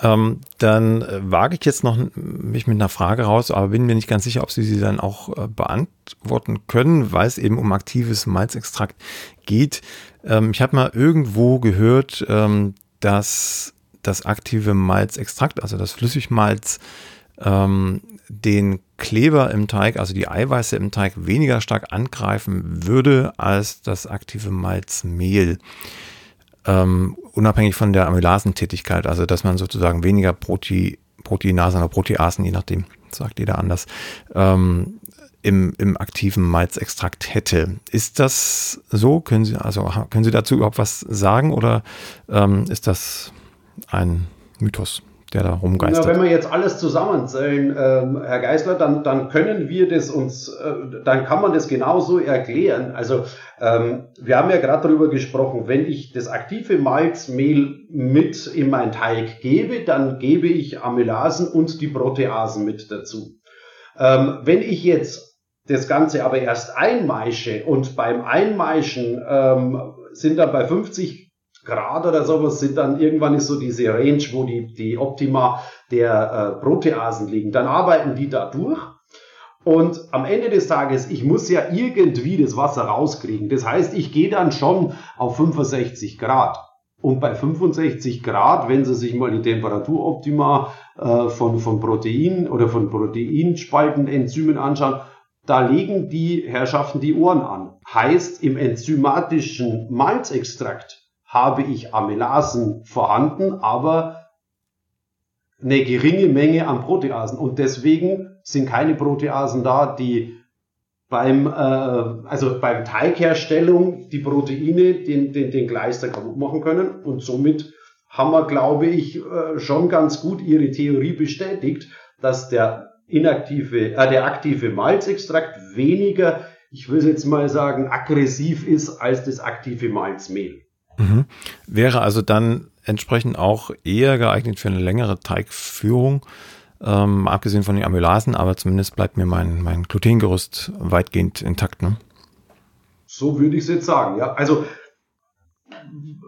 Ähm, dann äh, wage ich jetzt noch mich mit einer Frage raus, aber bin mir nicht ganz sicher, ob Sie sie dann auch äh, beantworten können, weil es eben um aktives Malzextrakt geht. Ähm, ich habe mal irgendwo gehört, ähm, dass das aktive Malzextrakt, also das Flüssigmalz, ähm, den Kleber im Teig, also die Eiweiße im Teig, weniger stark angreifen würde als das aktive Malzmehl. Ähm, unabhängig von der Amylasentätigkeit, also dass man sozusagen weniger Prote Proteinasen oder Proteasen, je nachdem, sagt jeder anders, ähm, im, im aktiven Malzextrakt hätte. Ist das so? Können Sie, also können Sie dazu überhaupt was sagen oder ähm, ist das ein Mythos? Der da rumgeistert. Na, wenn wir jetzt alles zusammenzählen, ähm, Herr Geisler, dann, dann können wir das uns, äh, dann kann man das genauso erklären. Also ähm, wir haben ja gerade darüber gesprochen, wenn ich das aktive Malzmehl mit in meinen Teig gebe, dann gebe ich Amylasen und die Proteasen mit dazu. Ähm, wenn ich jetzt das Ganze aber erst einmeische und beim Einmeischen ähm, sind dann bei 50 Grad oder sowas sind dann irgendwann ist so diese Range, wo die, die Optima der äh, Proteasen liegen. Dann arbeiten die da durch. Und am Ende des Tages, ich muss ja irgendwie das Wasser rauskriegen. Das heißt, ich gehe dann schon auf 65 Grad. Und bei 65 Grad, wenn Sie sich mal die Temperaturoptima äh, von, von Protein oder von proteinspaltenden Enzymen anschauen, da legen die Herrschaften die Ohren an. Heißt, im enzymatischen Malzextrakt habe ich Amylasen vorhanden, aber eine geringe Menge an Proteasen. Und deswegen sind keine Proteasen da, die beim, äh, also beim Teigherstellung die Proteine den, den, den Kleister kaputt machen können. Und somit haben wir, glaube ich, äh, schon ganz gut ihre Theorie bestätigt, dass der inaktive, äh, der aktive Malzextrakt weniger, ich will jetzt mal sagen, aggressiv ist als das aktive Malzmehl. Mhm. Wäre also dann entsprechend auch eher geeignet für eine längere Teigführung, ähm, abgesehen von den Amylasen, aber zumindest bleibt mir mein, mein Glutengerüst weitgehend intakt. Ne? So würde ich es jetzt sagen, ja. Also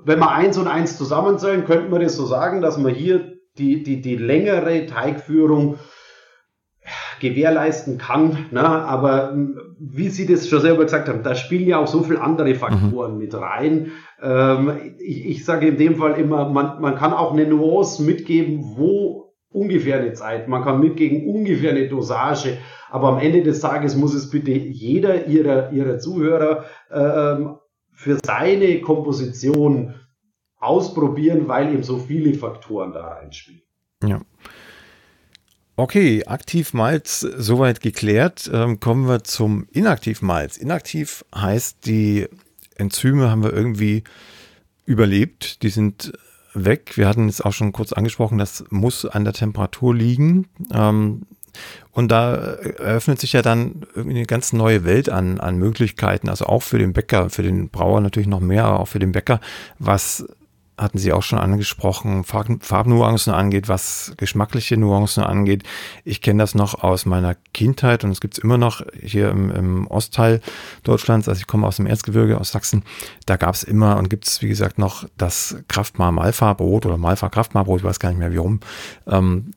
wenn wir eins und eins zusammenzählen, könnten wir das so sagen, dass man hier die, die, die längere Teigführung gewährleisten kann. Ne? Aber hm, wie Sie das schon selber gesagt haben, da spielen ja auch so viele andere Faktoren mhm. mit rein. Ähm, ich, ich sage in dem Fall immer, man, man kann auch eine Nuance mitgeben, wo ungefähr eine Zeit, man kann mitgeben ungefähr eine Dosage, aber am Ende des Tages muss es bitte jeder ihrer, ihrer Zuhörer ähm, für seine Komposition ausprobieren, weil eben so viele Faktoren da reinspielen. Ja. Okay, Aktivmalz soweit geklärt. Ähm, kommen wir zum Inaktivmalz. Inaktiv heißt, die Enzyme haben wir irgendwie überlebt. Die sind weg. Wir hatten es auch schon kurz angesprochen, das muss an der Temperatur liegen. Ähm, und da eröffnet sich ja dann irgendwie eine ganz neue Welt an, an Möglichkeiten, also auch für den Bäcker, für den Brauer natürlich noch mehr, aber auch für den Bäcker, was hatten Sie auch schon angesprochen, Farbnuancen angeht, was geschmackliche Nuancen angeht. Ich kenne das noch aus meiner Kindheit und es gibt es immer noch hier im, im, Ostteil Deutschlands. Also ich komme aus dem Erzgebirge, aus Sachsen. Da gab es immer und gibt es, wie gesagt, noch das Kraftmar-Malfa-Brot oder Malfa-Kraftmar-Brot, ich weiß gar nicht mehr wie rum. Ähm,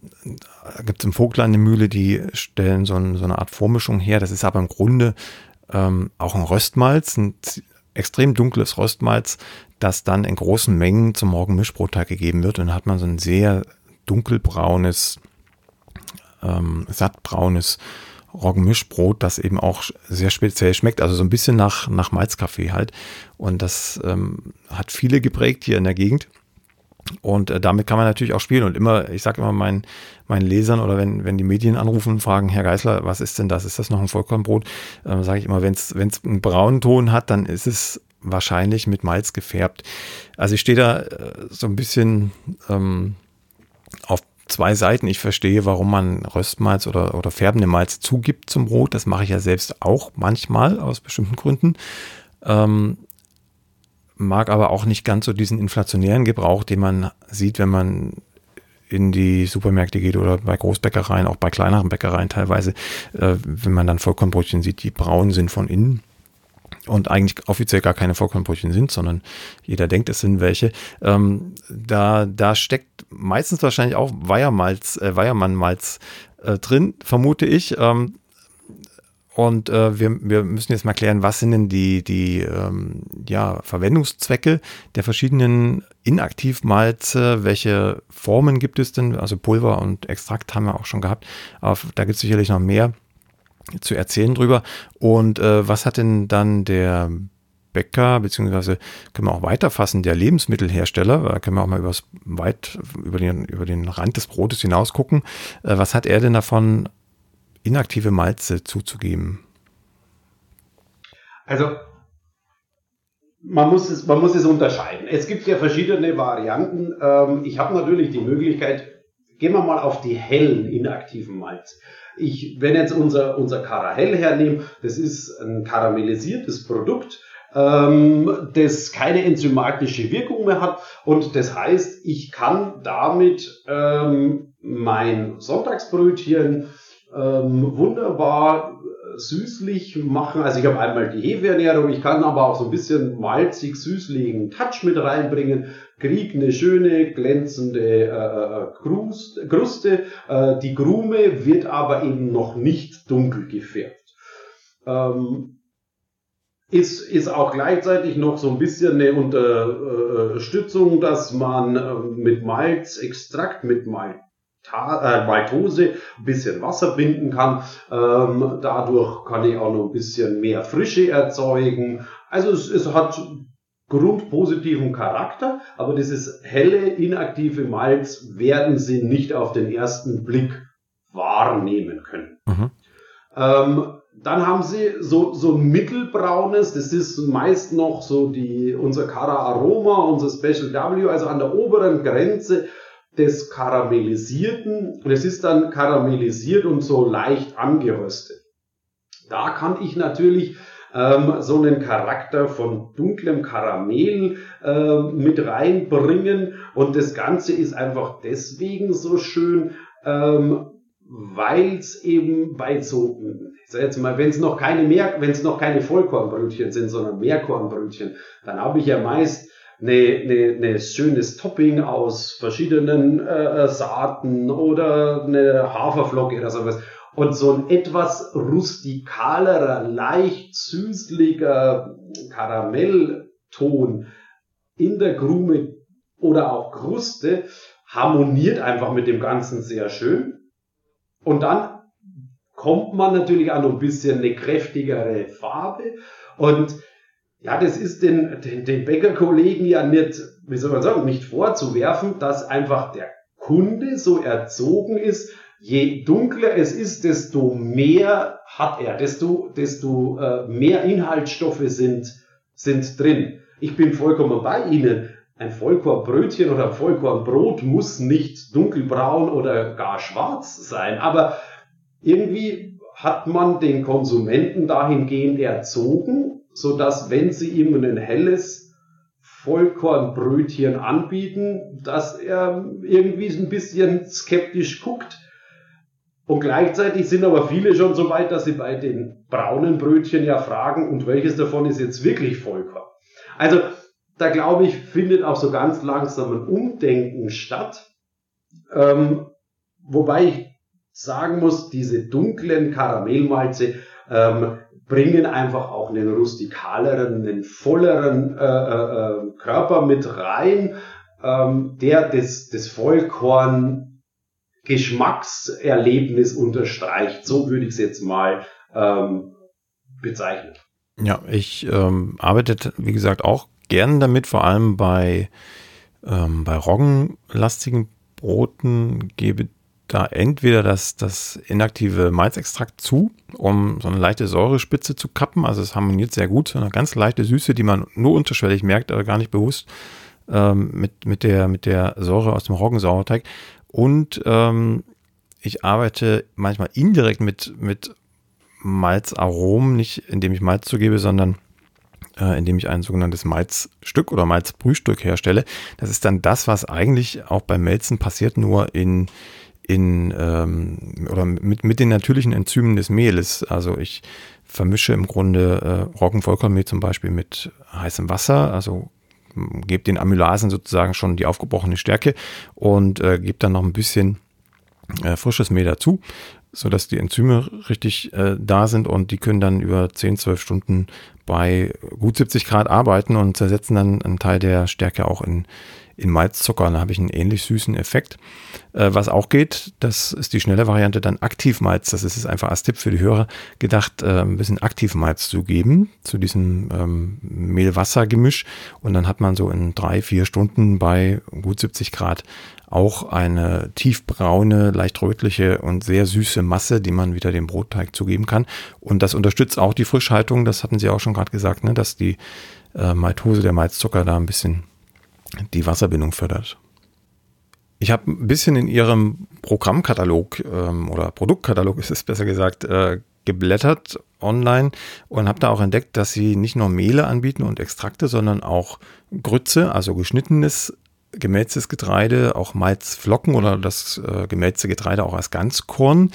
gibt es im Vogtland eine Mühle, die stellen so, ein, so, eine Art Vormischung her. Das ist aber im Grunde ähm, auch ein Röstmalz, ein extrem dunkles Röstmalz, das dann in großen Mengen zum Morgenmischbrotteig gegeben wird. Und dann hat man so ein sehr dunkelbraunes, ähm, sattbraunes Roggenmischbrot, das eben auch sehr speziell schmeckt, also so ein bisschen nach, nach Malzkaffee halt. Und das ähm, hat viele geprägt hier in der Gegend. Und äh, damit kann man natürlich auch spielen. Und immer, ich sage immer meinen, meinen Lesern oder wenn, wenn die Medien anrufen und fragen, Herr Geißler, was ist denn das? Ist das noch ein Vollkornbrot? Äh, sage ich immer, wenn es einen braunen Ton hat, dann ist es wahrscheinlich mit Malz gefärbt. Also ich stehe da äh, so ein bisschen ähm, auf zwei Seiten. Ich verstehe, warum man Röstmalz oder, oder färbende Malz zugibt zum Brot. Das mache ich ja selbst auch manchmal aus bestimmten Gründen. Ähm, mag aber auch nicht ganz so diesen inflationären Gebrauch, den man sieht, wenn man in die Supermärkte geht oder bei Großbäckereien, auch bei kleineren Bäckereien teilweise, äh, wenn man dann Vollkornbrötchen sieht, die braun sind von innen und eigentlich offiziell gar keine Vollkornbrötchen sind, sondern jeder denkt, es sind welche. Ähm, da, da steckt meistens wahrscheinlich auch Weiermalz, äh, Weiermannmalz äh, drin, vermute ich. Ähm, und äh, wir, wir müssen jetzt mal klären, was sind denn die, die ähm, ja, Verwendungszwecke der verschiedenen Inaktivmalze, welche Formen gibt es denn? Also Pulver und Extrakt haben wir auch schon gehabt, aber da gibt es sicherlich noch mehr zu erzählen drüber. Und äh, was hat denn dann der Bäcker, beziehungsweise können wir auch weiterfassen, der Lebensmittelhersteller, da können wir auch mal übers weit über den, über den Rand des Brotes hinaus gucken. Äh, was hat er denn davon, inaktive Malze zuzugeben? Also man muss, es, man muss es unterscheiden. Es gibt ja verschiedene Varianten. Ähm, ich habe natürlich die Möglichkeit, gehen wir mal auf die hellen inaktiven Malz. Ich, wenn jetzt unser, unser Karamell hernehme, das ist ein karamellisiertes Produkt, ähm, das keine enzymatische Wirkung mehr hat und das heißt, ich kann damit ähm, mein Sonntagsbrötchen ähm, wunderbar süßlich machen. Also ich habe einmal die Hefeernährung, ich kann aber auch so ein bisschen malzig süßlichen Touch mit reinbringen, krieg eine schöne glänzende äh, äh Krust, Kruste. Äh, die Krume wird aber eben noch nicht dunkel gefärbt. Ähm, ist, ist auch gleichzeitig noch so ein bisschen eine Unterstützung, dass man äh, mit Malzextrakt, mit äh, Maltose ein bisschen Wasser binden kann. Ähm, dadurch kann ich auch noch ein bisschen mehr Frische erzeugen. Also es, es hat grundpositiven Charakter, aber dieses helle, inaktive Malz werden Sie nicht auf den ersten Blick wahrnehmen können. Mhm. Ähm, dann haben Sie so, so mittelbraunes, das ist meist noch so die, unser Cara Aroma, unser Special W, also an der oberen Grenze des Karamellisierten und es ist dann karamellisiert und so leicht angeröstet. Da kann ich natürlich ähm, so einen Charakter von dunklem Karamell äh, mit reinbringen und das Ganze ist einfach deswegen so schön, ähm, weil es eben bei so, ich sag jetzt mal, wenn es noch keine mehr, wenn es noch keine Vollkornbrötchen sind, sondern Mehrkornbrötchen, dann habe ich ja meist eine, eine, eine schönes Topping aus verschiedenen äh, Saaten oder eine Haferflocke oder sowas. Und so ein etwas rustikalerer, leicht süßlicher Karamellton in der Krume oder auch Kruste harmoniert einfach mit dem Ganzen sehr schön. Und dann kommt man natürlich noch ein bisschen eine kräftigere Farbe. Und ja, das ist den, den, den Bäckerkollegen ja nicht, wie soll man sagen, nicht vorzuwerfen, dass einfach der Kunde so erzogen ist, je dunkler es ist, desto mehr hat er, desto, desto äh, mehr Inhaltsstoffe sind, sind drin. Ich bin vollkommen bei Ihnen. Ein Vollkornbrötchen oder ein Vollkornbrot muss nicht dunkelbraun oder gar schwarz sein, aber irgendwie hat man den Konsumenten dahingehend erzogen, so dass wenn sie ihm ein helles Vollkornbrötchen anbieten, dass er irgendwie ein bisschen skeptisch guckt. Und gleichzeitig sind aber viele schon so weit, dass sie bei den braunen Brötchen ja fragen, und welches davon ist jetzt wirklich Vollkorn? Also, da glaube ich, findet auch so ganz langsam ein Umdenken statt. Ähm, wobei ich sagen muss, diese dunklen Karamellmalze ähm, bringen einfach auch einen rustikaleren, einen volleren äh, äh, äh, Körper mit rein, ähm, der das, das Vollkorn Geschmackserlebnis unterstreicht. So würde ich es jetzt mal ähm, bezeichnen. Ja, ich ähm, arbeite, wie gesagt, auch gern damit, vor allem bei, ähm, bei roggenlastigen Broten gebe da entweder das, das inaktive Malzextrakt zu, um so eine leichte Säurespitze zu kappen. Also es harmoniert sehr gut, so eine ganz leichte Süße, die man nur unterschwellig merkt, aber gar nicht bewusst ähm, mit, mit, der, mit der Säure aus dem Roggensauerteig. Und ähm, ich arbeite manchmal indirekt mit, mit Malzaromen, nicht indem ich Malz zugebe, sondern äh, indem ich ein sogenanntes Malzstück oder Malzbrühstück herstelle. Das ist dann das, was eigentlich auch beim Melzen passiert, nur in in ähm, oder mit, mit den natürlichen Enzymen des Mehles. Also ich vermische im Grunde äh, Roggenvollkornmehl zum Beispiel mit heißem Wasser, also gebe den Amylasen sozusagen schon die aufgebrochene Stärke und äh, gebe dann noch ein bisschen äh, frisches Mehl dazu, so dass die Enzyme richtig äh, da sind und die können dann über 10, 12 Stunden bei gut 70 Grad arbeiten und zersetzen dann einen Teil der Stärke auch in, in Malzzucker. Da habe ich einen ähnlich süßen Effekt. Äh, was auch geht, das ist die schnelle Variante, dann Aktivmalz. Das ist einfach als Tipp für die Hörer gedacht, äh, ein bisschen Aktivmalz zu geben zu diesem ähm, Mehl-Wasser-Gemisch. Und dann hat man so in drei, vier Stunden bei gut 70 Grad auch eine tiefbraune, leicht rötliche und sehr süße Masse, die man wieder dem Brotteig zugeben kann. Und das unterstützt auch die Frischhaltung. Das hatten Sie auch schon gerade gesagt, ne, dass die äh, Maltose, der Malzzucker da ein bisschen die Wasserbindung fördert. Ich habe ein bisschen in Ihrem Programmkatalog ähm, oder Produktkatalog ist es besser gesagt, äh, geblättert online und habe da auch entdeckt, dass Sie nicht nur Mehle anbieten und Extrakte, sondern auch Grütze, also geschnittenes gemälztes Getreide, auch Malzflocken oder das äh, gemälzte Getreide auch als Ganzkorn.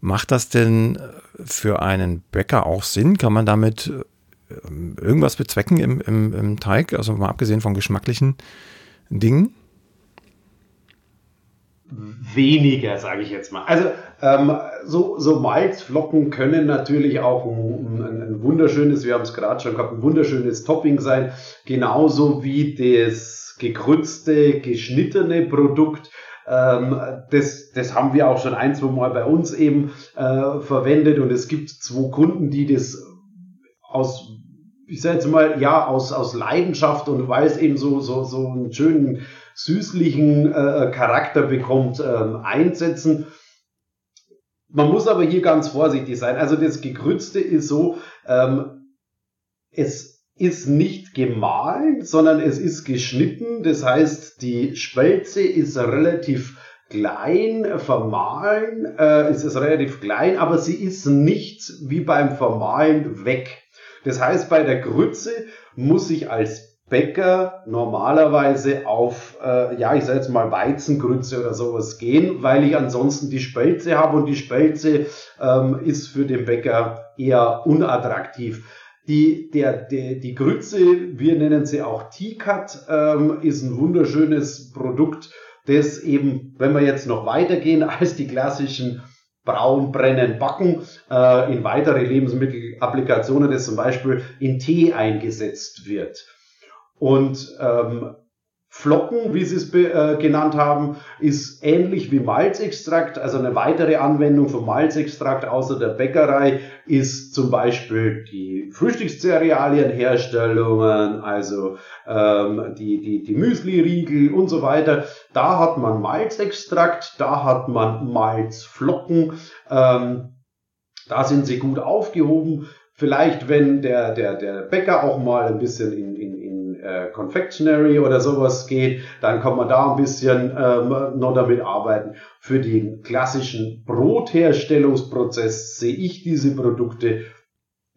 Macht das denn für einen Bäcker auch Sinn? Kann man damit äh, irgendwas bezwecken im, im, im Teig? Also mal abgesehen von geschmacklichen Dingen? Weniger, sage ich jetzt mal. Also ähm, so, so Malzflocken können natürlich auch ein, ein, ein wunderschönes, wir haben es gerade schon gehabt, ein wunderschönes Topping sein, genauso wie das gekrützte, geschnittene Produkt. Ähm, das, das haben wir auch schon ein, zwei Mal bei uns eben äh, verwendet und es gibt zwei Kunden, die das aus ich sage jetzt mal, ja, aus, aus Leidenschaft und weil es eben so, so, so einen schönen, süßlichen äh, Charakter bekommt, ähm, einsetzen. Man muss aber hier ganz vorsichtig sein. Also das Gegrützte ist so, ähm, es ist nicht gemahlen, sondern es ist geschnitten. Das heißt, die Spelze ist relativ klein, vermahlen, äh, ist es relativ klein, aber sie ist nicht wie beim Vermahlen weg. Das heißt, bei der Grütze muss ich als Bäcker normalerweise auf, äh, ja, ich sage jetzt mal Weizengrütze oder sowas gehen, weil ich ansonsten die Spelze habe und die Spelze ähm, ist für den Bäcker eher unattraktiv. Die, der, der, die Grütze, wir nennen sie auch T-Cut, ähm, ist ein wunderschönes Produkt, das eben, wenn wir jetzt noch weitergehen als die klassischen braun, brennen, backen, äh, in weitere Lebensmittelapplikationen, das zum Beispiel in Tee eingesetzt wird. Und ähm, Flocken, wie Sie es äh, genannt haben, ist ähnlich wie Malzextrakt. Also eine weitere Anwendung von Malzextrakt außer der Bäckerei ist zum Beispiel die Frühstückszerealienherstellungen, also ähm, die, die, die Müsli-Riegel und so weiter. Da hat man Malzextrakt, da hat man Malzflocken. Ähm, da sind sie gut aufgehoben. Vielleicht, wenn der, der, der Bäcker auch mal ein bisschen in, in äh, Confectionery oder sowas geht, dann kann man da ein bisschen ähm, noch damit arbeiten. Für den klassischen Brotherstellungsprozess sehe ich diese Produkte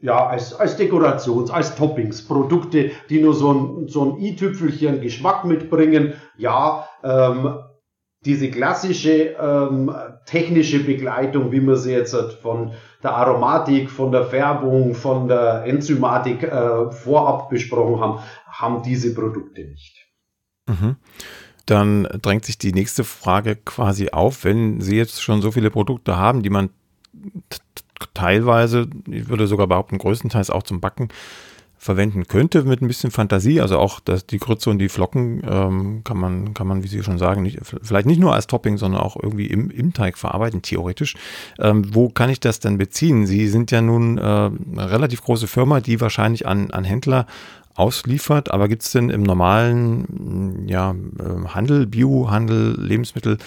ja, als, als Dekorations-, als Toppings, Produkte, die nur so ein, so ein i-Tüpfelchen Geschmack mitbringen. Ja, ähm, diese klassische ähm, technische Begleitung, wie man sie jetzt von der Aromatik, von der Färbung, von der Enzymatik äh, vorab besprochen haben, haben diese Produkte nicht. Mhm. Dann drängt sich die nächste Frage quasi auf, wenn Sie jetzt schon so viele Produkte haben, die man teilweise, ich würde sogar behaupten, größtenteils auch zum Backen verwenden könnte mit ein bisschen Fantasie. Also auch das, die Grütze und die Flocken ähm, kann man, kann man, wie Sie schon sagen, nicht, vielleicht nicht nur als Topping, sondern auch irgendwie im, im Teig verarbeiten, theoretisch. Ähm, wo kann ich das denn beziehen? Sie sind ja nun äh, eine relativ große Firma, die wahrscheinlich an, an Händler ausliefert, aber gibt es denn im normalen ja, äh, Handel, Biohandel, Lebensmittel,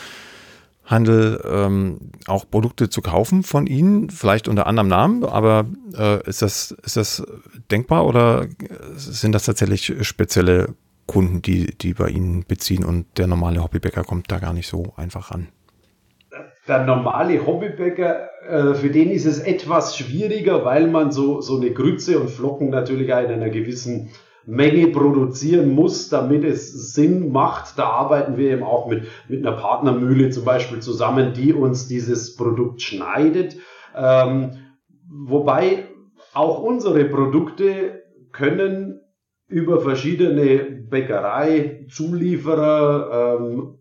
Handel ähm, auch Produkte zu kaufen von Ihnen, vielleicht unter anderem Namen, aber äh, ist, das, ist das denkbar oder sind das tatsächlich spezielle Kunden, die, die bei Ihnen beziehen und der normale Hobbybäcker kommt da gar nicht so einfach ran? Der normale Hobbybäcker, äh, für den ist es etwas schwieriger, weil man so, so eine Grütze und Flocken natürlich in einer gewissen Menge produzieren muss, damit es Sinn macht. Da arbeiten wir eben auch mit, mit einer Partnermühle zum Beispiel zusammen, die uns dieses Produkt schneidet. Ähm, wobei auch unsere Produkte können über verschiedene Bäckerei-Zulieferer ähm,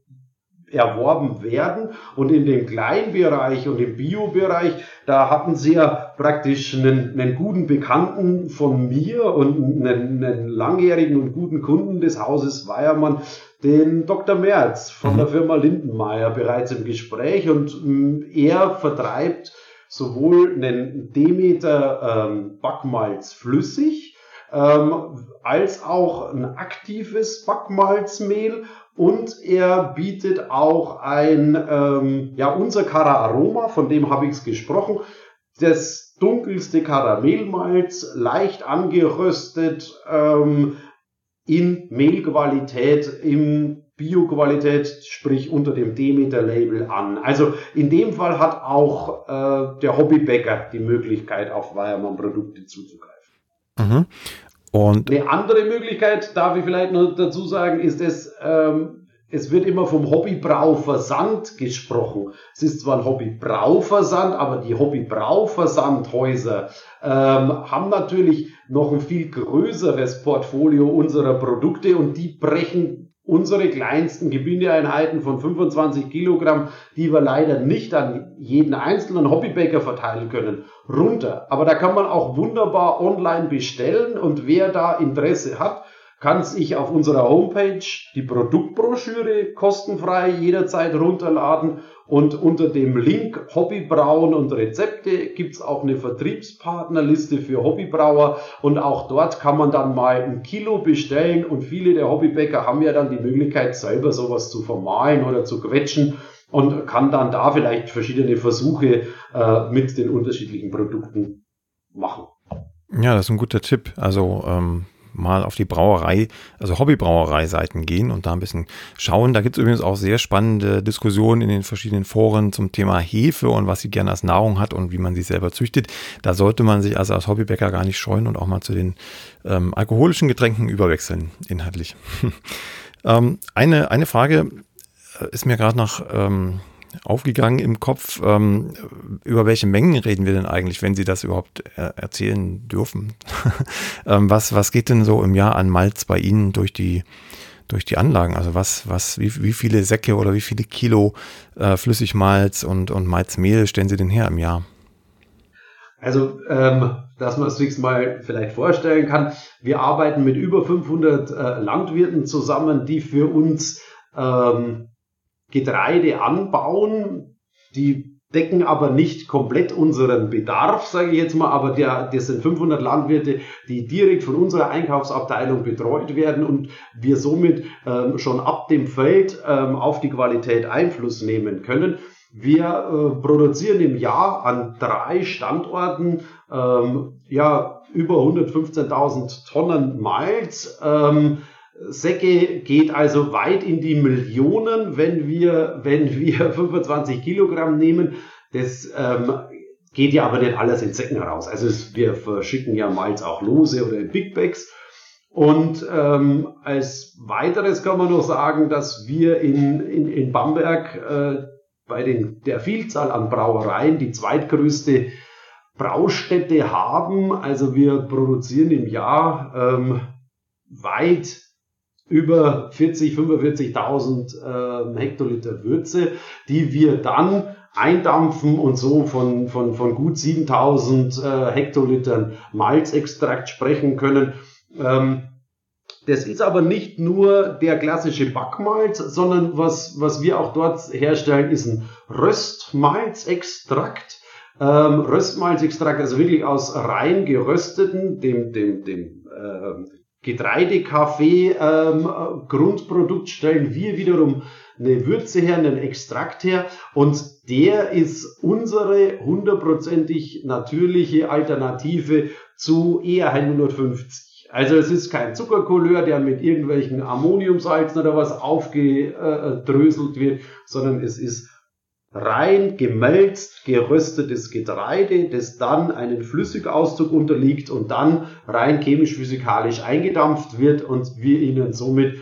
erworben werden. Und in dem Kleinbereich und im Biobereich, da hatten sie ja praktisch einen, einen guten Bekannten von mir und einen, einen, langjährigen und guten Kunden des Hauses Weiermann, den Dr. Merz von der mhm. Firma Lindenmeier bereits im Gespräch. Und ähm, er vertreibt sowohl einen Demeter ähm, Backmalz flüssig, ähm, als auch ein aktives Backmalzmehl und er bietet auch ein, ähm, ja, unser Cara Aroma, von dem habe ich es gesprochen. Das dunkelste Karamellmalz, leicht angeröstet, ähm, in Mehlqualität, in Bioqualität, sprich unter dem Demeter-Label an. Also in dem Fall hat auch äh, der Hobbybäcker die Möglichkeit, auf Weiermann-Produkte zuzugreifen. Mhm. Und eine andere Möglichkeit, darf ich vielleicht noch dazu sagen, ist es, ähm, es wird immer vom Hobbybrauversand gesprochen. Es ist zwar ein Hobbybrauversand, aber die Hobbybrauversandhäuser ähm, haben natürlich noch ein viel größeres Portfolio unserer Produkte und die brechen unsere kleinsten Gebindeeinheiten von 25 Kilogramm, die wir leider nicht an jeden einzelnen Hobbybäcker verteilen können, runter. Aber da kann man auch wunderbar online bestellen und wer da Interesse hat, kann sich auf unserer Homepage die Produktbroschüre kostenfrei jederzeit runterladen und unter dem Link Hobbybrauen und Rezepte gibt's auch eine Vertriebspartnerliste für Hobbybrauer und auch dort kann man dann mal ein Kilo bestellen und viele der Hobbybäcker haben ja dann die Möglichkeit selber sowas zu vermahlen oder zu quetschen und kann dann da vielleicht verschiedene Versuche äh, mit den unterschiedlichen Produkten machen. Ja, das ist ein guter Tipp. Also ähm, mal auf die Brauerei, also Hobbybrauerei-Seiten gehen und da ein bisschen schauen. Da gibt es übrigens auch sehr spannende Diskussionen in den verschiedenen Foren zum Thema Hefe und was sie gerne als Nahrung hat und wie man sie selber züchtet. Da sollte man sich also als Hobbybäcker gar nicht scheuen und auch mal zu den ähm, alkoholischen Getränken überwechseln, inhaltlich. ähm, eine, eine Frage äh, ist mir gerade noch ähm, aufgegangen im Kopf. Ähm, über welche Mengen reden wir denn eigentlich, wenn Sie das überhaupt äh, erzählen dürfen? ähm, was, was geht denn so im Jahr an Malz bei Ihnen durch die, durch die Anlagen? Also was, was, wie, wie viele Säcke oder wie viele Kilo äh, Flüssigmalz und, und Malzmehl stellen Sie denn her im Jahr? Also, ähm, dass man es sich mal vielleicht vorstellen kann, wir arbeiten mit über 500 äh, Landwirten zusammen, die für uns ähm, Getreide anbauen, die decken aber nicht komplett unseren Bedarf, sage ich jetzt mal, aber der, das sind 500 Landwirte, die direkt von unserer Einkaufsabteilung betreut werden und wir somit ähm, schon ab dem Feld ähm, auf die Qualität Einfluss nehmen können. Wir äh, produzieren im Jahr an drei Standorten ähm, ja über 115.000 Tonnen Malz. Ähm, Säcke geht also weit in die Millionen, wenn wir, wenn wir 25 Kilogramm nehmen. Das ähm, geht ja aber nicht alles in Säcken raus. Also es, wir verschicken ja Malz auch lose oder in Big Bags. Und ähm, als weiteres kann man noch sagen, dass wir in, in, in Bamberg äh, bei den, der Vielzahl an Brauereien die zweitgrößte Braustätte haben. Also wir produzieren im Jahr ähm, weit über 40, 45.000 äh, Hektoliter Würze, die wir dann eindampfen und so von, von, von gut 7000 äh, Hektolitern Malzextrakt sprechen können. Ähm, das ist aber nicht nur der klassische Backmalz, sondern was, was wir auch dort herstellen, ist ein Röstmalzextrakt. Ähm, Röstmalzextrakt, also wirklich aus rein gerösteten, dem, dem, dem äh, Getreidekaffee ähm, Grundprodukt stellen wir wiederum eine Würze her, einen Extrakt her und der ist unsere hundertprozentig natürliche Alternative zu eher 150. Also es ist kein Zuckerkolleur, der mit irgendwelchen Ammoniumsalzen oder was aufgedröselt wird, sondern es ist rein gemälzt, geröstetes Getreide, das dann einen Flüssigauszug unterliegt und dann rein chemisch-physikalisch eingedampft wird und wir ihnen somit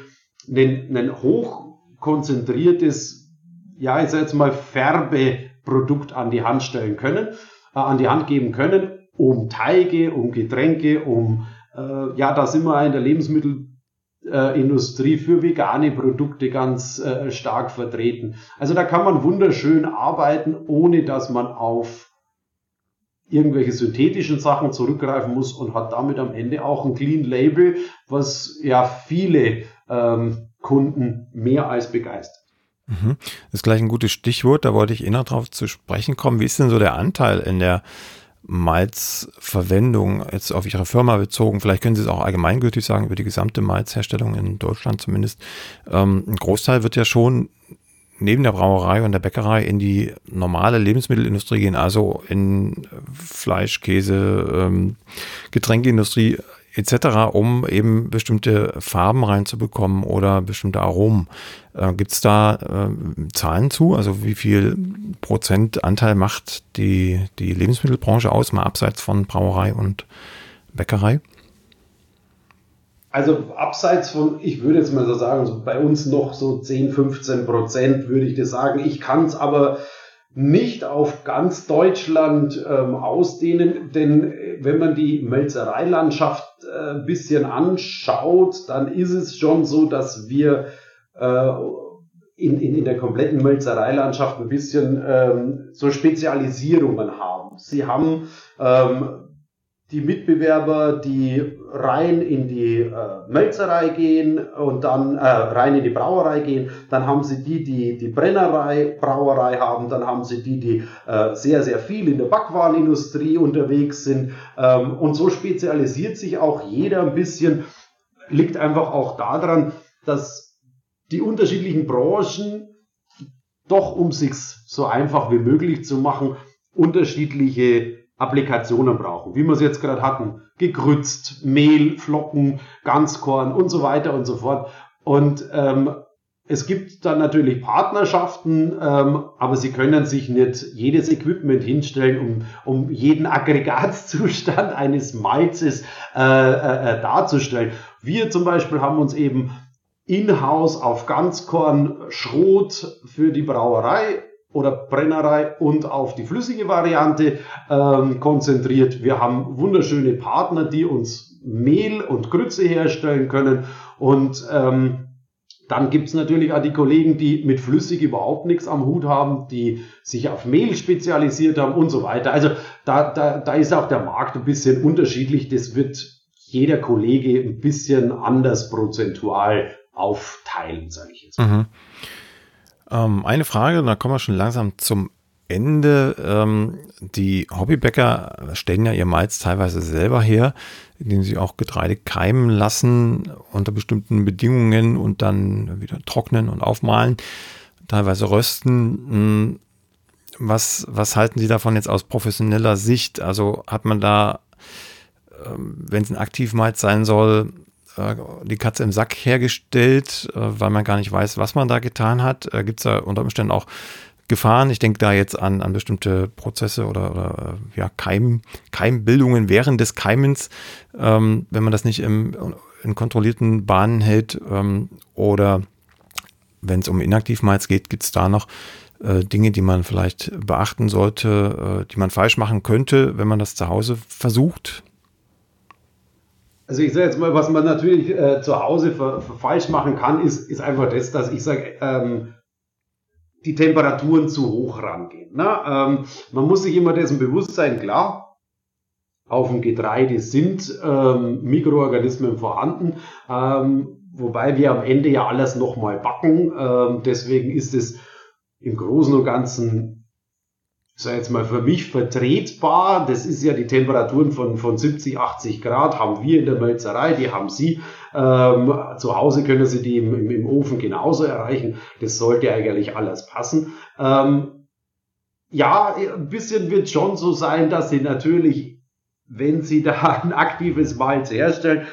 ein, ein hochkonzentriertes, ja, ich sag jetzt mal Färbeprodukt an die Hand stellen können, äh, an die Hand geben können, um Teige, um Getränke, um, äh, ja, da sind wir in der Lebensmittel äh, Industrie für vegane Produkte ganz äh, stark vertreten. Also da kann man wunderschön arbeiten, ohne dass man auf irgendwelche synthetischen Sachen zurückgreifen muss und hat damit am Ende auch ein Clean Label, was ja viele ähm, Kunden mehr als begeistert. Mhm. Das ist gleich ein gutes Stichwort, da wollte ich eh noch drauf zu sprechen kommen. Wie ist denn so der Anteil in der Malzverwendung jetzt auf Ihre Firma bezogen, vielleicht können Sie es auch allgemeingültig sagen, über die gesamte Malzherstellung in Deutschland zumindest. Ähm, ein Großteil wird ja schon neben der Brauerei und der Bäckerei in die normale Lebensmittelindustrie gehen, also in Fleisch, Käse, ähm, Getränkeindustrie etc., um eben bestimmte Farben reinzubekommen oder bestimmte Aromen. Äh, Gibt es da äh, Zahlen zu? Also wie viel Prozent Anteil macht die, die Lebensmittelbranche aus, mal abseits von Brauerei und Bäckerei? Also abseits von, ich würde jetzt mal so sagen, so bei uns noch so 10, 15 Prozent würde ich das sagen. Ich kann es aber nicht auf ganz Deutschland ähm, ausdehnen, denn wenn man die Melzereilandschaft äh, ein bisschen anschaut, dann ist es schon so, dass wir äh, in, in, in der kompletten Melzereilandschaft ein bisschen ähm, so Spezialisierungen haben. Sie haben ähm, die Mitbewerber, die rein in die äh, Melzerei gehen und dann äh, rein in die Brauerei gehen, dann haben sie die, die die Brennerei, Brauerei haben, dann haben sie die, die äh, sehr, sehr viel in der Backwarenindustrie unterwegs sind ähm, und so spezialisiert sich auch jeder ein bisschen, liegt einfach auch daran, dass die unterschiedlichen Branchen doch, um sich's so einfach wie möglich zu machen, unterschiedliche Applikationen brauchen, wie wir es jetzt gerade hatten. Gegrützt, Mehl, Flocken, Ganzkorn und so weiter und so fort. Und ähm, es gibt dann natürlich Partnerschaften, ähm, aber sie können sich nicht jedes Equipment hinstellen, um, um jeden Aggregatzustand eines Malzes äh, äh, äh darzustellen. Wir zum Beispiel haben uns eben in-house auf Ganzkorn Schrot für die Brauerei oder Brennerei und auf die flüssige Variante ähm, konzentriert. Wir haben wunderschöne Partner, die uns Mehl und Grütze herstellen können und ähm, dann gibt's natürlich auch die Kollegen, die mit flüssig überhaupt nichts am Hut haben, die sich auf Mehl spezialisiert haben und so weiter. Also da, da, da ist auch der Markt ein bisschen unterschiedlich. Das wird jeder Kollege ein bisschen anders prozentual aufteilen, sage ich jetzt. Mhm. Ähm, eine Frage, da kommen wir schon langsam zum Ende. Ähm, die Hobbybäcker stellen ja ihr Malz teilweise selber her, indem sie auch Getreide keimen lassen unter bestimmten Bedingungen und dann wieder trocknen und aufmalen, teilweise rösten. Hm, was, was halten Sie davon jetzt aus professioneller Sicht? Also hat man da, ähm, wenn es ein Aktivmalz sein soll, äh, die Katze im Sack hergestellt, äh, weil man gar nicht weiß, was man da getan hat. Äh, Gibt es da unter Umständen auch Gefahren. Ich denke da jetzt an, an bestimmte Prozesse oder, oder ja, Keim, Keimbildungen während des Keimens, ähm, wenn man das nicht im, in kontrollierten Bahnen hält ähm, oder wenn es um Inaktivmalz geht, gibt es da noch äh, Dinge, die man vielleicht beachten sollte, äh, die man falsch machen könnte, wenn man das zu Hause versucht? Also ich sage jetzt mal, was man natürlich äh, zu Hause falsch machen kann, ist, ist einfach das, dass ich sage, ähm, die Temperaturen zu hoch rangehen. Ne? Ähm, man muss sich immer dessen bewusst sein, klar, auf dem Getreide sind ähm, Mikroorganismen vorhanden, ähm, wobei wir am Ende ja alles nochmal backen. Ähm, deswegen ist es im Großen und Ganzen sag jetzt mal für mich vertretbar. Das ist ja die Temperaturen von, von 70, 80 Grad haben wir in der Mölzerei, die haben Sie. Ähm, zu Hause können Sie die im, im, im, Ofen genauso erreichen. Das sollte eigentlich alles passen. Ähm, ja, ein bisschen wird schon so sein, dass Sie natürlich, wenn Sie da ein aktives Malz herstellen,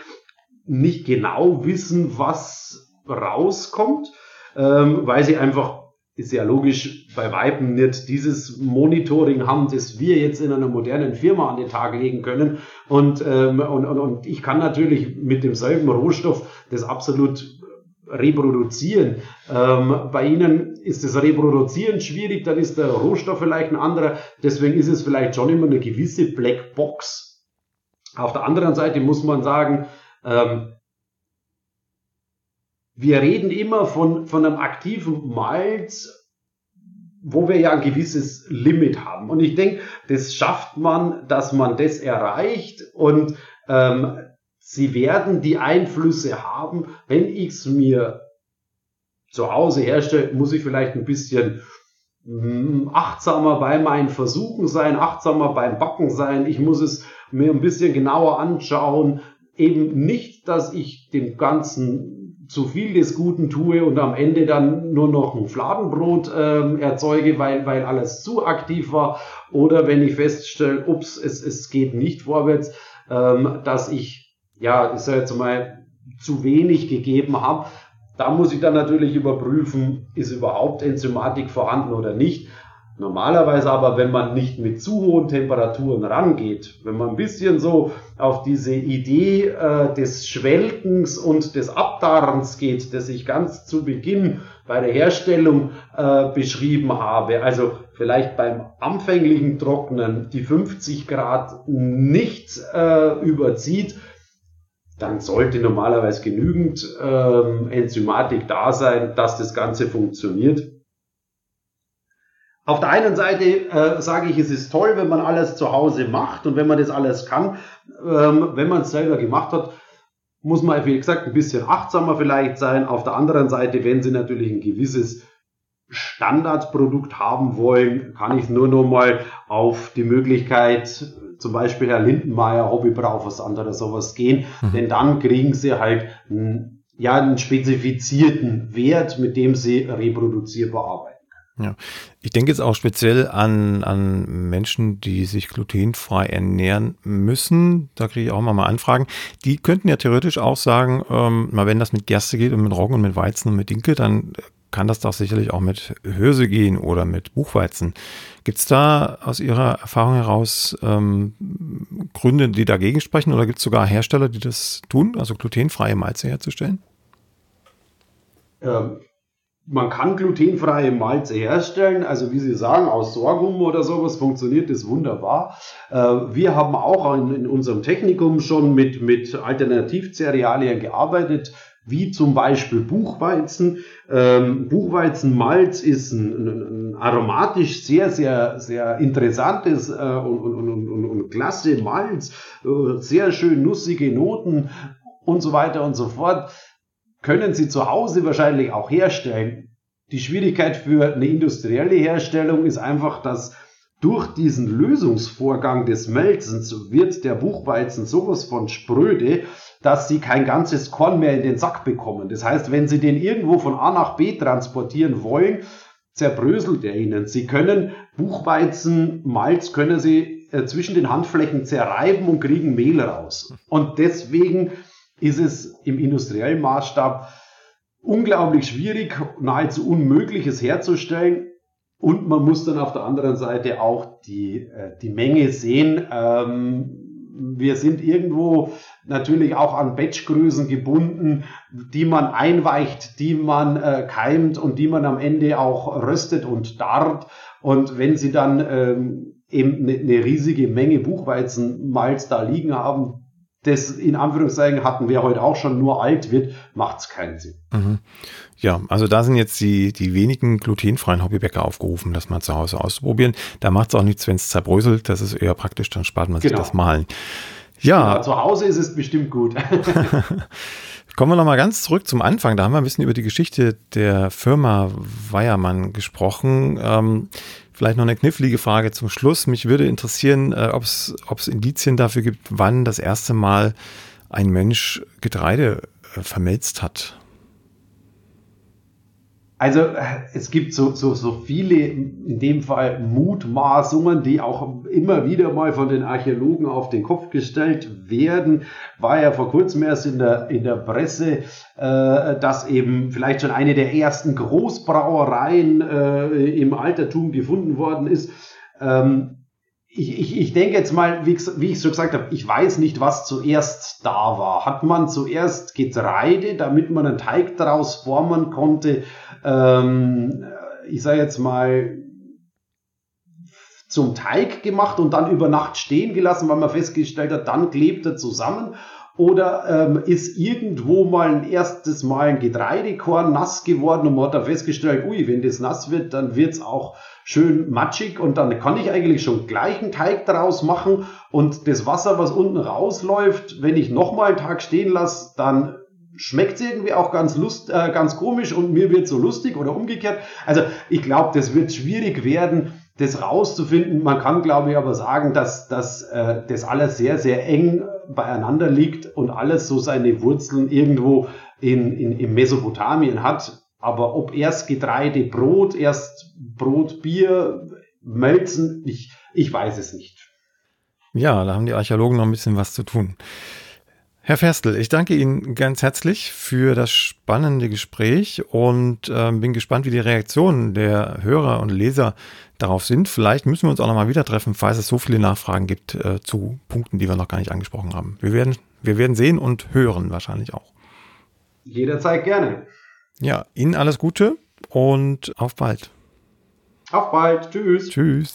nicht genau wissen, was rauskommt, ähm, weil Sie einfach ist ja logisch bei Weiben nicht dieses Monitoring haben, das wir jetzt in einer modernen Firma an den Tag legen können. Und, ähm, und, und, und ich kann natürlich mit demselben Rohstoff das absolut reproduzieren. Ähm, bei Ihnen ist das Reproduzieren schwierig, dann ist der Rohstoff vielleicht ein anderer. Deswegen ist es vielleicht schon immer eine gewisse Blackbox. Auf der anderen Seite muss man sagen, ähm, wir reden immer von, von einem aktiven Malz, wo wir ja ein gewisses Limit haben. Und ich denke, das schafft man, dass man das erreicht und ähm, sie werden die Einflüsse haben. Wenn ich es mir zu Hause herstelle, muss ich vielleicht ein bisschen hm, achtsamer bei meinen Versuchen sein, achtsamer beim Backen sein. Ich muss es mir ein bisschen genauer anschauen. Eben nicht, dass ich dem Ganzen zu viel des Guten tue und am Ende dann nur noch ein Fladenbrot ähm, erzeuge, weil, weil alles zu aktiv war. Oder wenn ich feststelle, ups, es, es geht nicht vorwärts, ähm, dass ich, ja, ich sage jetzt mal, zu wenig gegeben habe. Da muss ich dann natürlich überprüfen, ist überhaupt Enzymatik vorhanden oder nicht. Normalerweise aber, wenn man nicht mit zu hohen Temperaturen rangeht, wenn man ein bisschen so auf diese Idee äh, des Schwelgens und des Abdarrens geht, das ich ganz zu Beginn bei der Herstellung äh, beschrieben habe, also vielleicht beim anfänglichen Trocknen die 50 Grad nicht äh, überzieht, dann sollte normalerweise genügend ähm, Enzymatik da sein, dass das Ganze funktioniert. Auf der einen Seite äh, sage ich, es ist toll, wenn man alles zu Hause macht und wenn man das alles kann. Ähm, wenn man es selber gemacht hat, muss man, wie gesagt, ein bisschen achtsamer vielleicht sein. Auf der anderen Seite, wenn Sie natürlich ein gewisses Standardprodukt haben wollen, kann ich nur noch mal auf die Möglichkeit, zum Beispiel Herr Lindenmeier, Hobbybrauch, was anderes, sowas gehen. Mhm. Denn dann kriegen Sie halt einen, ja, einen spezifizierten Wert, mit dem Sie reproduzierbar arbeiten. Ja, ich denke jetzt auch speziell an, an Menschen, die sich glutenfrei ernähren müssen. Da kriege ich auch mal, mal Anfragen. Die könnten ja theoretisch auch sagen, ähm, mal wenn das mit Gerste geht und mit Roggen und mit Weizen und mit Dinkel, dann kann das doch sicherlich auch mit Hülse gehen oder mit Buchweizen. Gibt es da aus Ihrer Erfahrung heraus ähm, Gründe, die dagegen sprechen oder gibt es sogar Hersteller, die das tun, also glutenfreie Malze herzustellen? Ähm, man kann glutenfreie Malze herstellen, also wie Sie sagen, aus Sorghum oder sowas funktioniert das wunderbar. Äh, wir haben auch in, unserem Technikum schon mit, mit Alternativcerealien gearbeitet, wie zum Beispiel Buchweizen. Ähm, Buchweizenmalz ist ein, ein, aromatisch sehr, sehr, sehr interessantes äh, und, und, und, und, klasse Malz, äh, sehr schön nussige Noten und so weiter und so fort können Sie zu Hause wahrscheinlich auch herstellen. Die Schwierigkeit für eine industrielle Herstellung ist einfach, dass durch diesen Lösungsvorgang des Melzens wird der Buchweizen sowas von spröde, dass sie kein ganzes Korn mehr in den Sack bekommen. Das heißt, wenn sie den irgendwo von A nach B transportieren wollen, zerbröselt er ihnen. Sie können Buchweizen, Malz können sie äh, zwischen den Handflächen zerreiben und kriegen Mehl raus. Und deswegen ist es im industriellen Maßstab unglaublich schwierig, nahezu unmöglich es herzustellen. Und man muss dann auf der anderen Seite auch die, äh, die Menge sehen. Ähm, wir sind irgendwo natürlich auch an Batchgrößen gebunden, die man einweicht, die man äh, keimt und die man am Ende auch röstet und darrt. Und wenn sie dann ähm, eben eine, eine riesige Menge Buchweizenmalz da liegen haben, das in Anführungszeichen hatten wir heute auch schon nur alt wird, macht es keinen Sinn. Mhm. Ja, also da sind jetzt die, die wenigen glutenfreien Hobbybäcker aufgerufen, das mal zu Hause auszuprobieren. Da macht es auch nichts, wenn es zerbröselt. Das ist eher praktisch, dann spart man sich genau. das Malen. Ja. ja. Zu Hause ist es bestimmt gut. Kommen wir nochmal ganz zurück zum Anfang. Da haben wir ein bisschen über die Geschichte der Firma Weiermann gesprochen. Ähm, vielleicht noch eine knifflige Frage zum Schluss. Mich würde interessieren, äh, ob es Indizien dafür gibt, wann das erste Mal ein Mensch Getreide äh, vermelzt hat. Also es gibt so, so, so viele, in dem Fall Mutmaßungen, die auch immer wieder mal von den Archäologen auf den Kopf gestellt werden. War ja vor kurzem erst in der, in der Presse, äh, dass eben vielleicht schon eine der ersten Großbrauereien äh, im Altertum gefunden worden ist. Ähm, ich, ich, ich denke jetzt mal, wie, wie ich so gesagt habe, ich weiß nicht, was zuerst da war. Hat man zuerst Getreide, damit man einen Teig daraus formen konnte? Ähm, ich sage jetzt mal, zum Teig gemacht und dann über Nacht stehen gelassen, weil man festgestellt hat, dann klebt er zusammen. Oder ähm, ist irgendwo mal ein erstes Mal ein Getreidekorn nass geworden und man hat da festgestellt, ui, wenn das nass wird, dann wird's auch schön matschig und dann kann ich eigentlich schon gleich einen Teig daraus machen und das Wasser, was unten rausläuft, wenn ich nochmal einen Tag stehen lasse, dann schmeckt irgendwie auch ganz lust, äh, ganz komisch und mir wird so lustig oder umgekehrt. Also ich glaube, das wird schwierig werden, das rauszufinden. Man kann, glaube ich, aber sagen, dass, dass äh, das alles sehr, sehr eng beieinander liegt und alles so seine Wurzeln irgendwo in, in, in Mesopotamien hat. Aber ob erst Getreide, Brot, erst Brot, Bier, Melzen, ich, ich weiß es nicht. Ja, da haben die Archäologen noch ein bisschen was zu tun. Herr Ferstel, ich danke Ihnen ganz herzlich für das spannende Gespräch und äh, bin gespannt, wie die Reaktionen der Hörer und Leser darauf sind. Vielleicht müssen wir uns auch nochmal wieder treffen, falls es so viele Nachfragen gibt äh, zu Punkten, die wir noch gar nicht angesprochen haben. Wir werden, wir werden sehen und hören wahrscheinlich auch. Jederzeit gerne. Ja, Ihnen alles Gute und auf bald. Auf bald. Tschüss. Tschüss.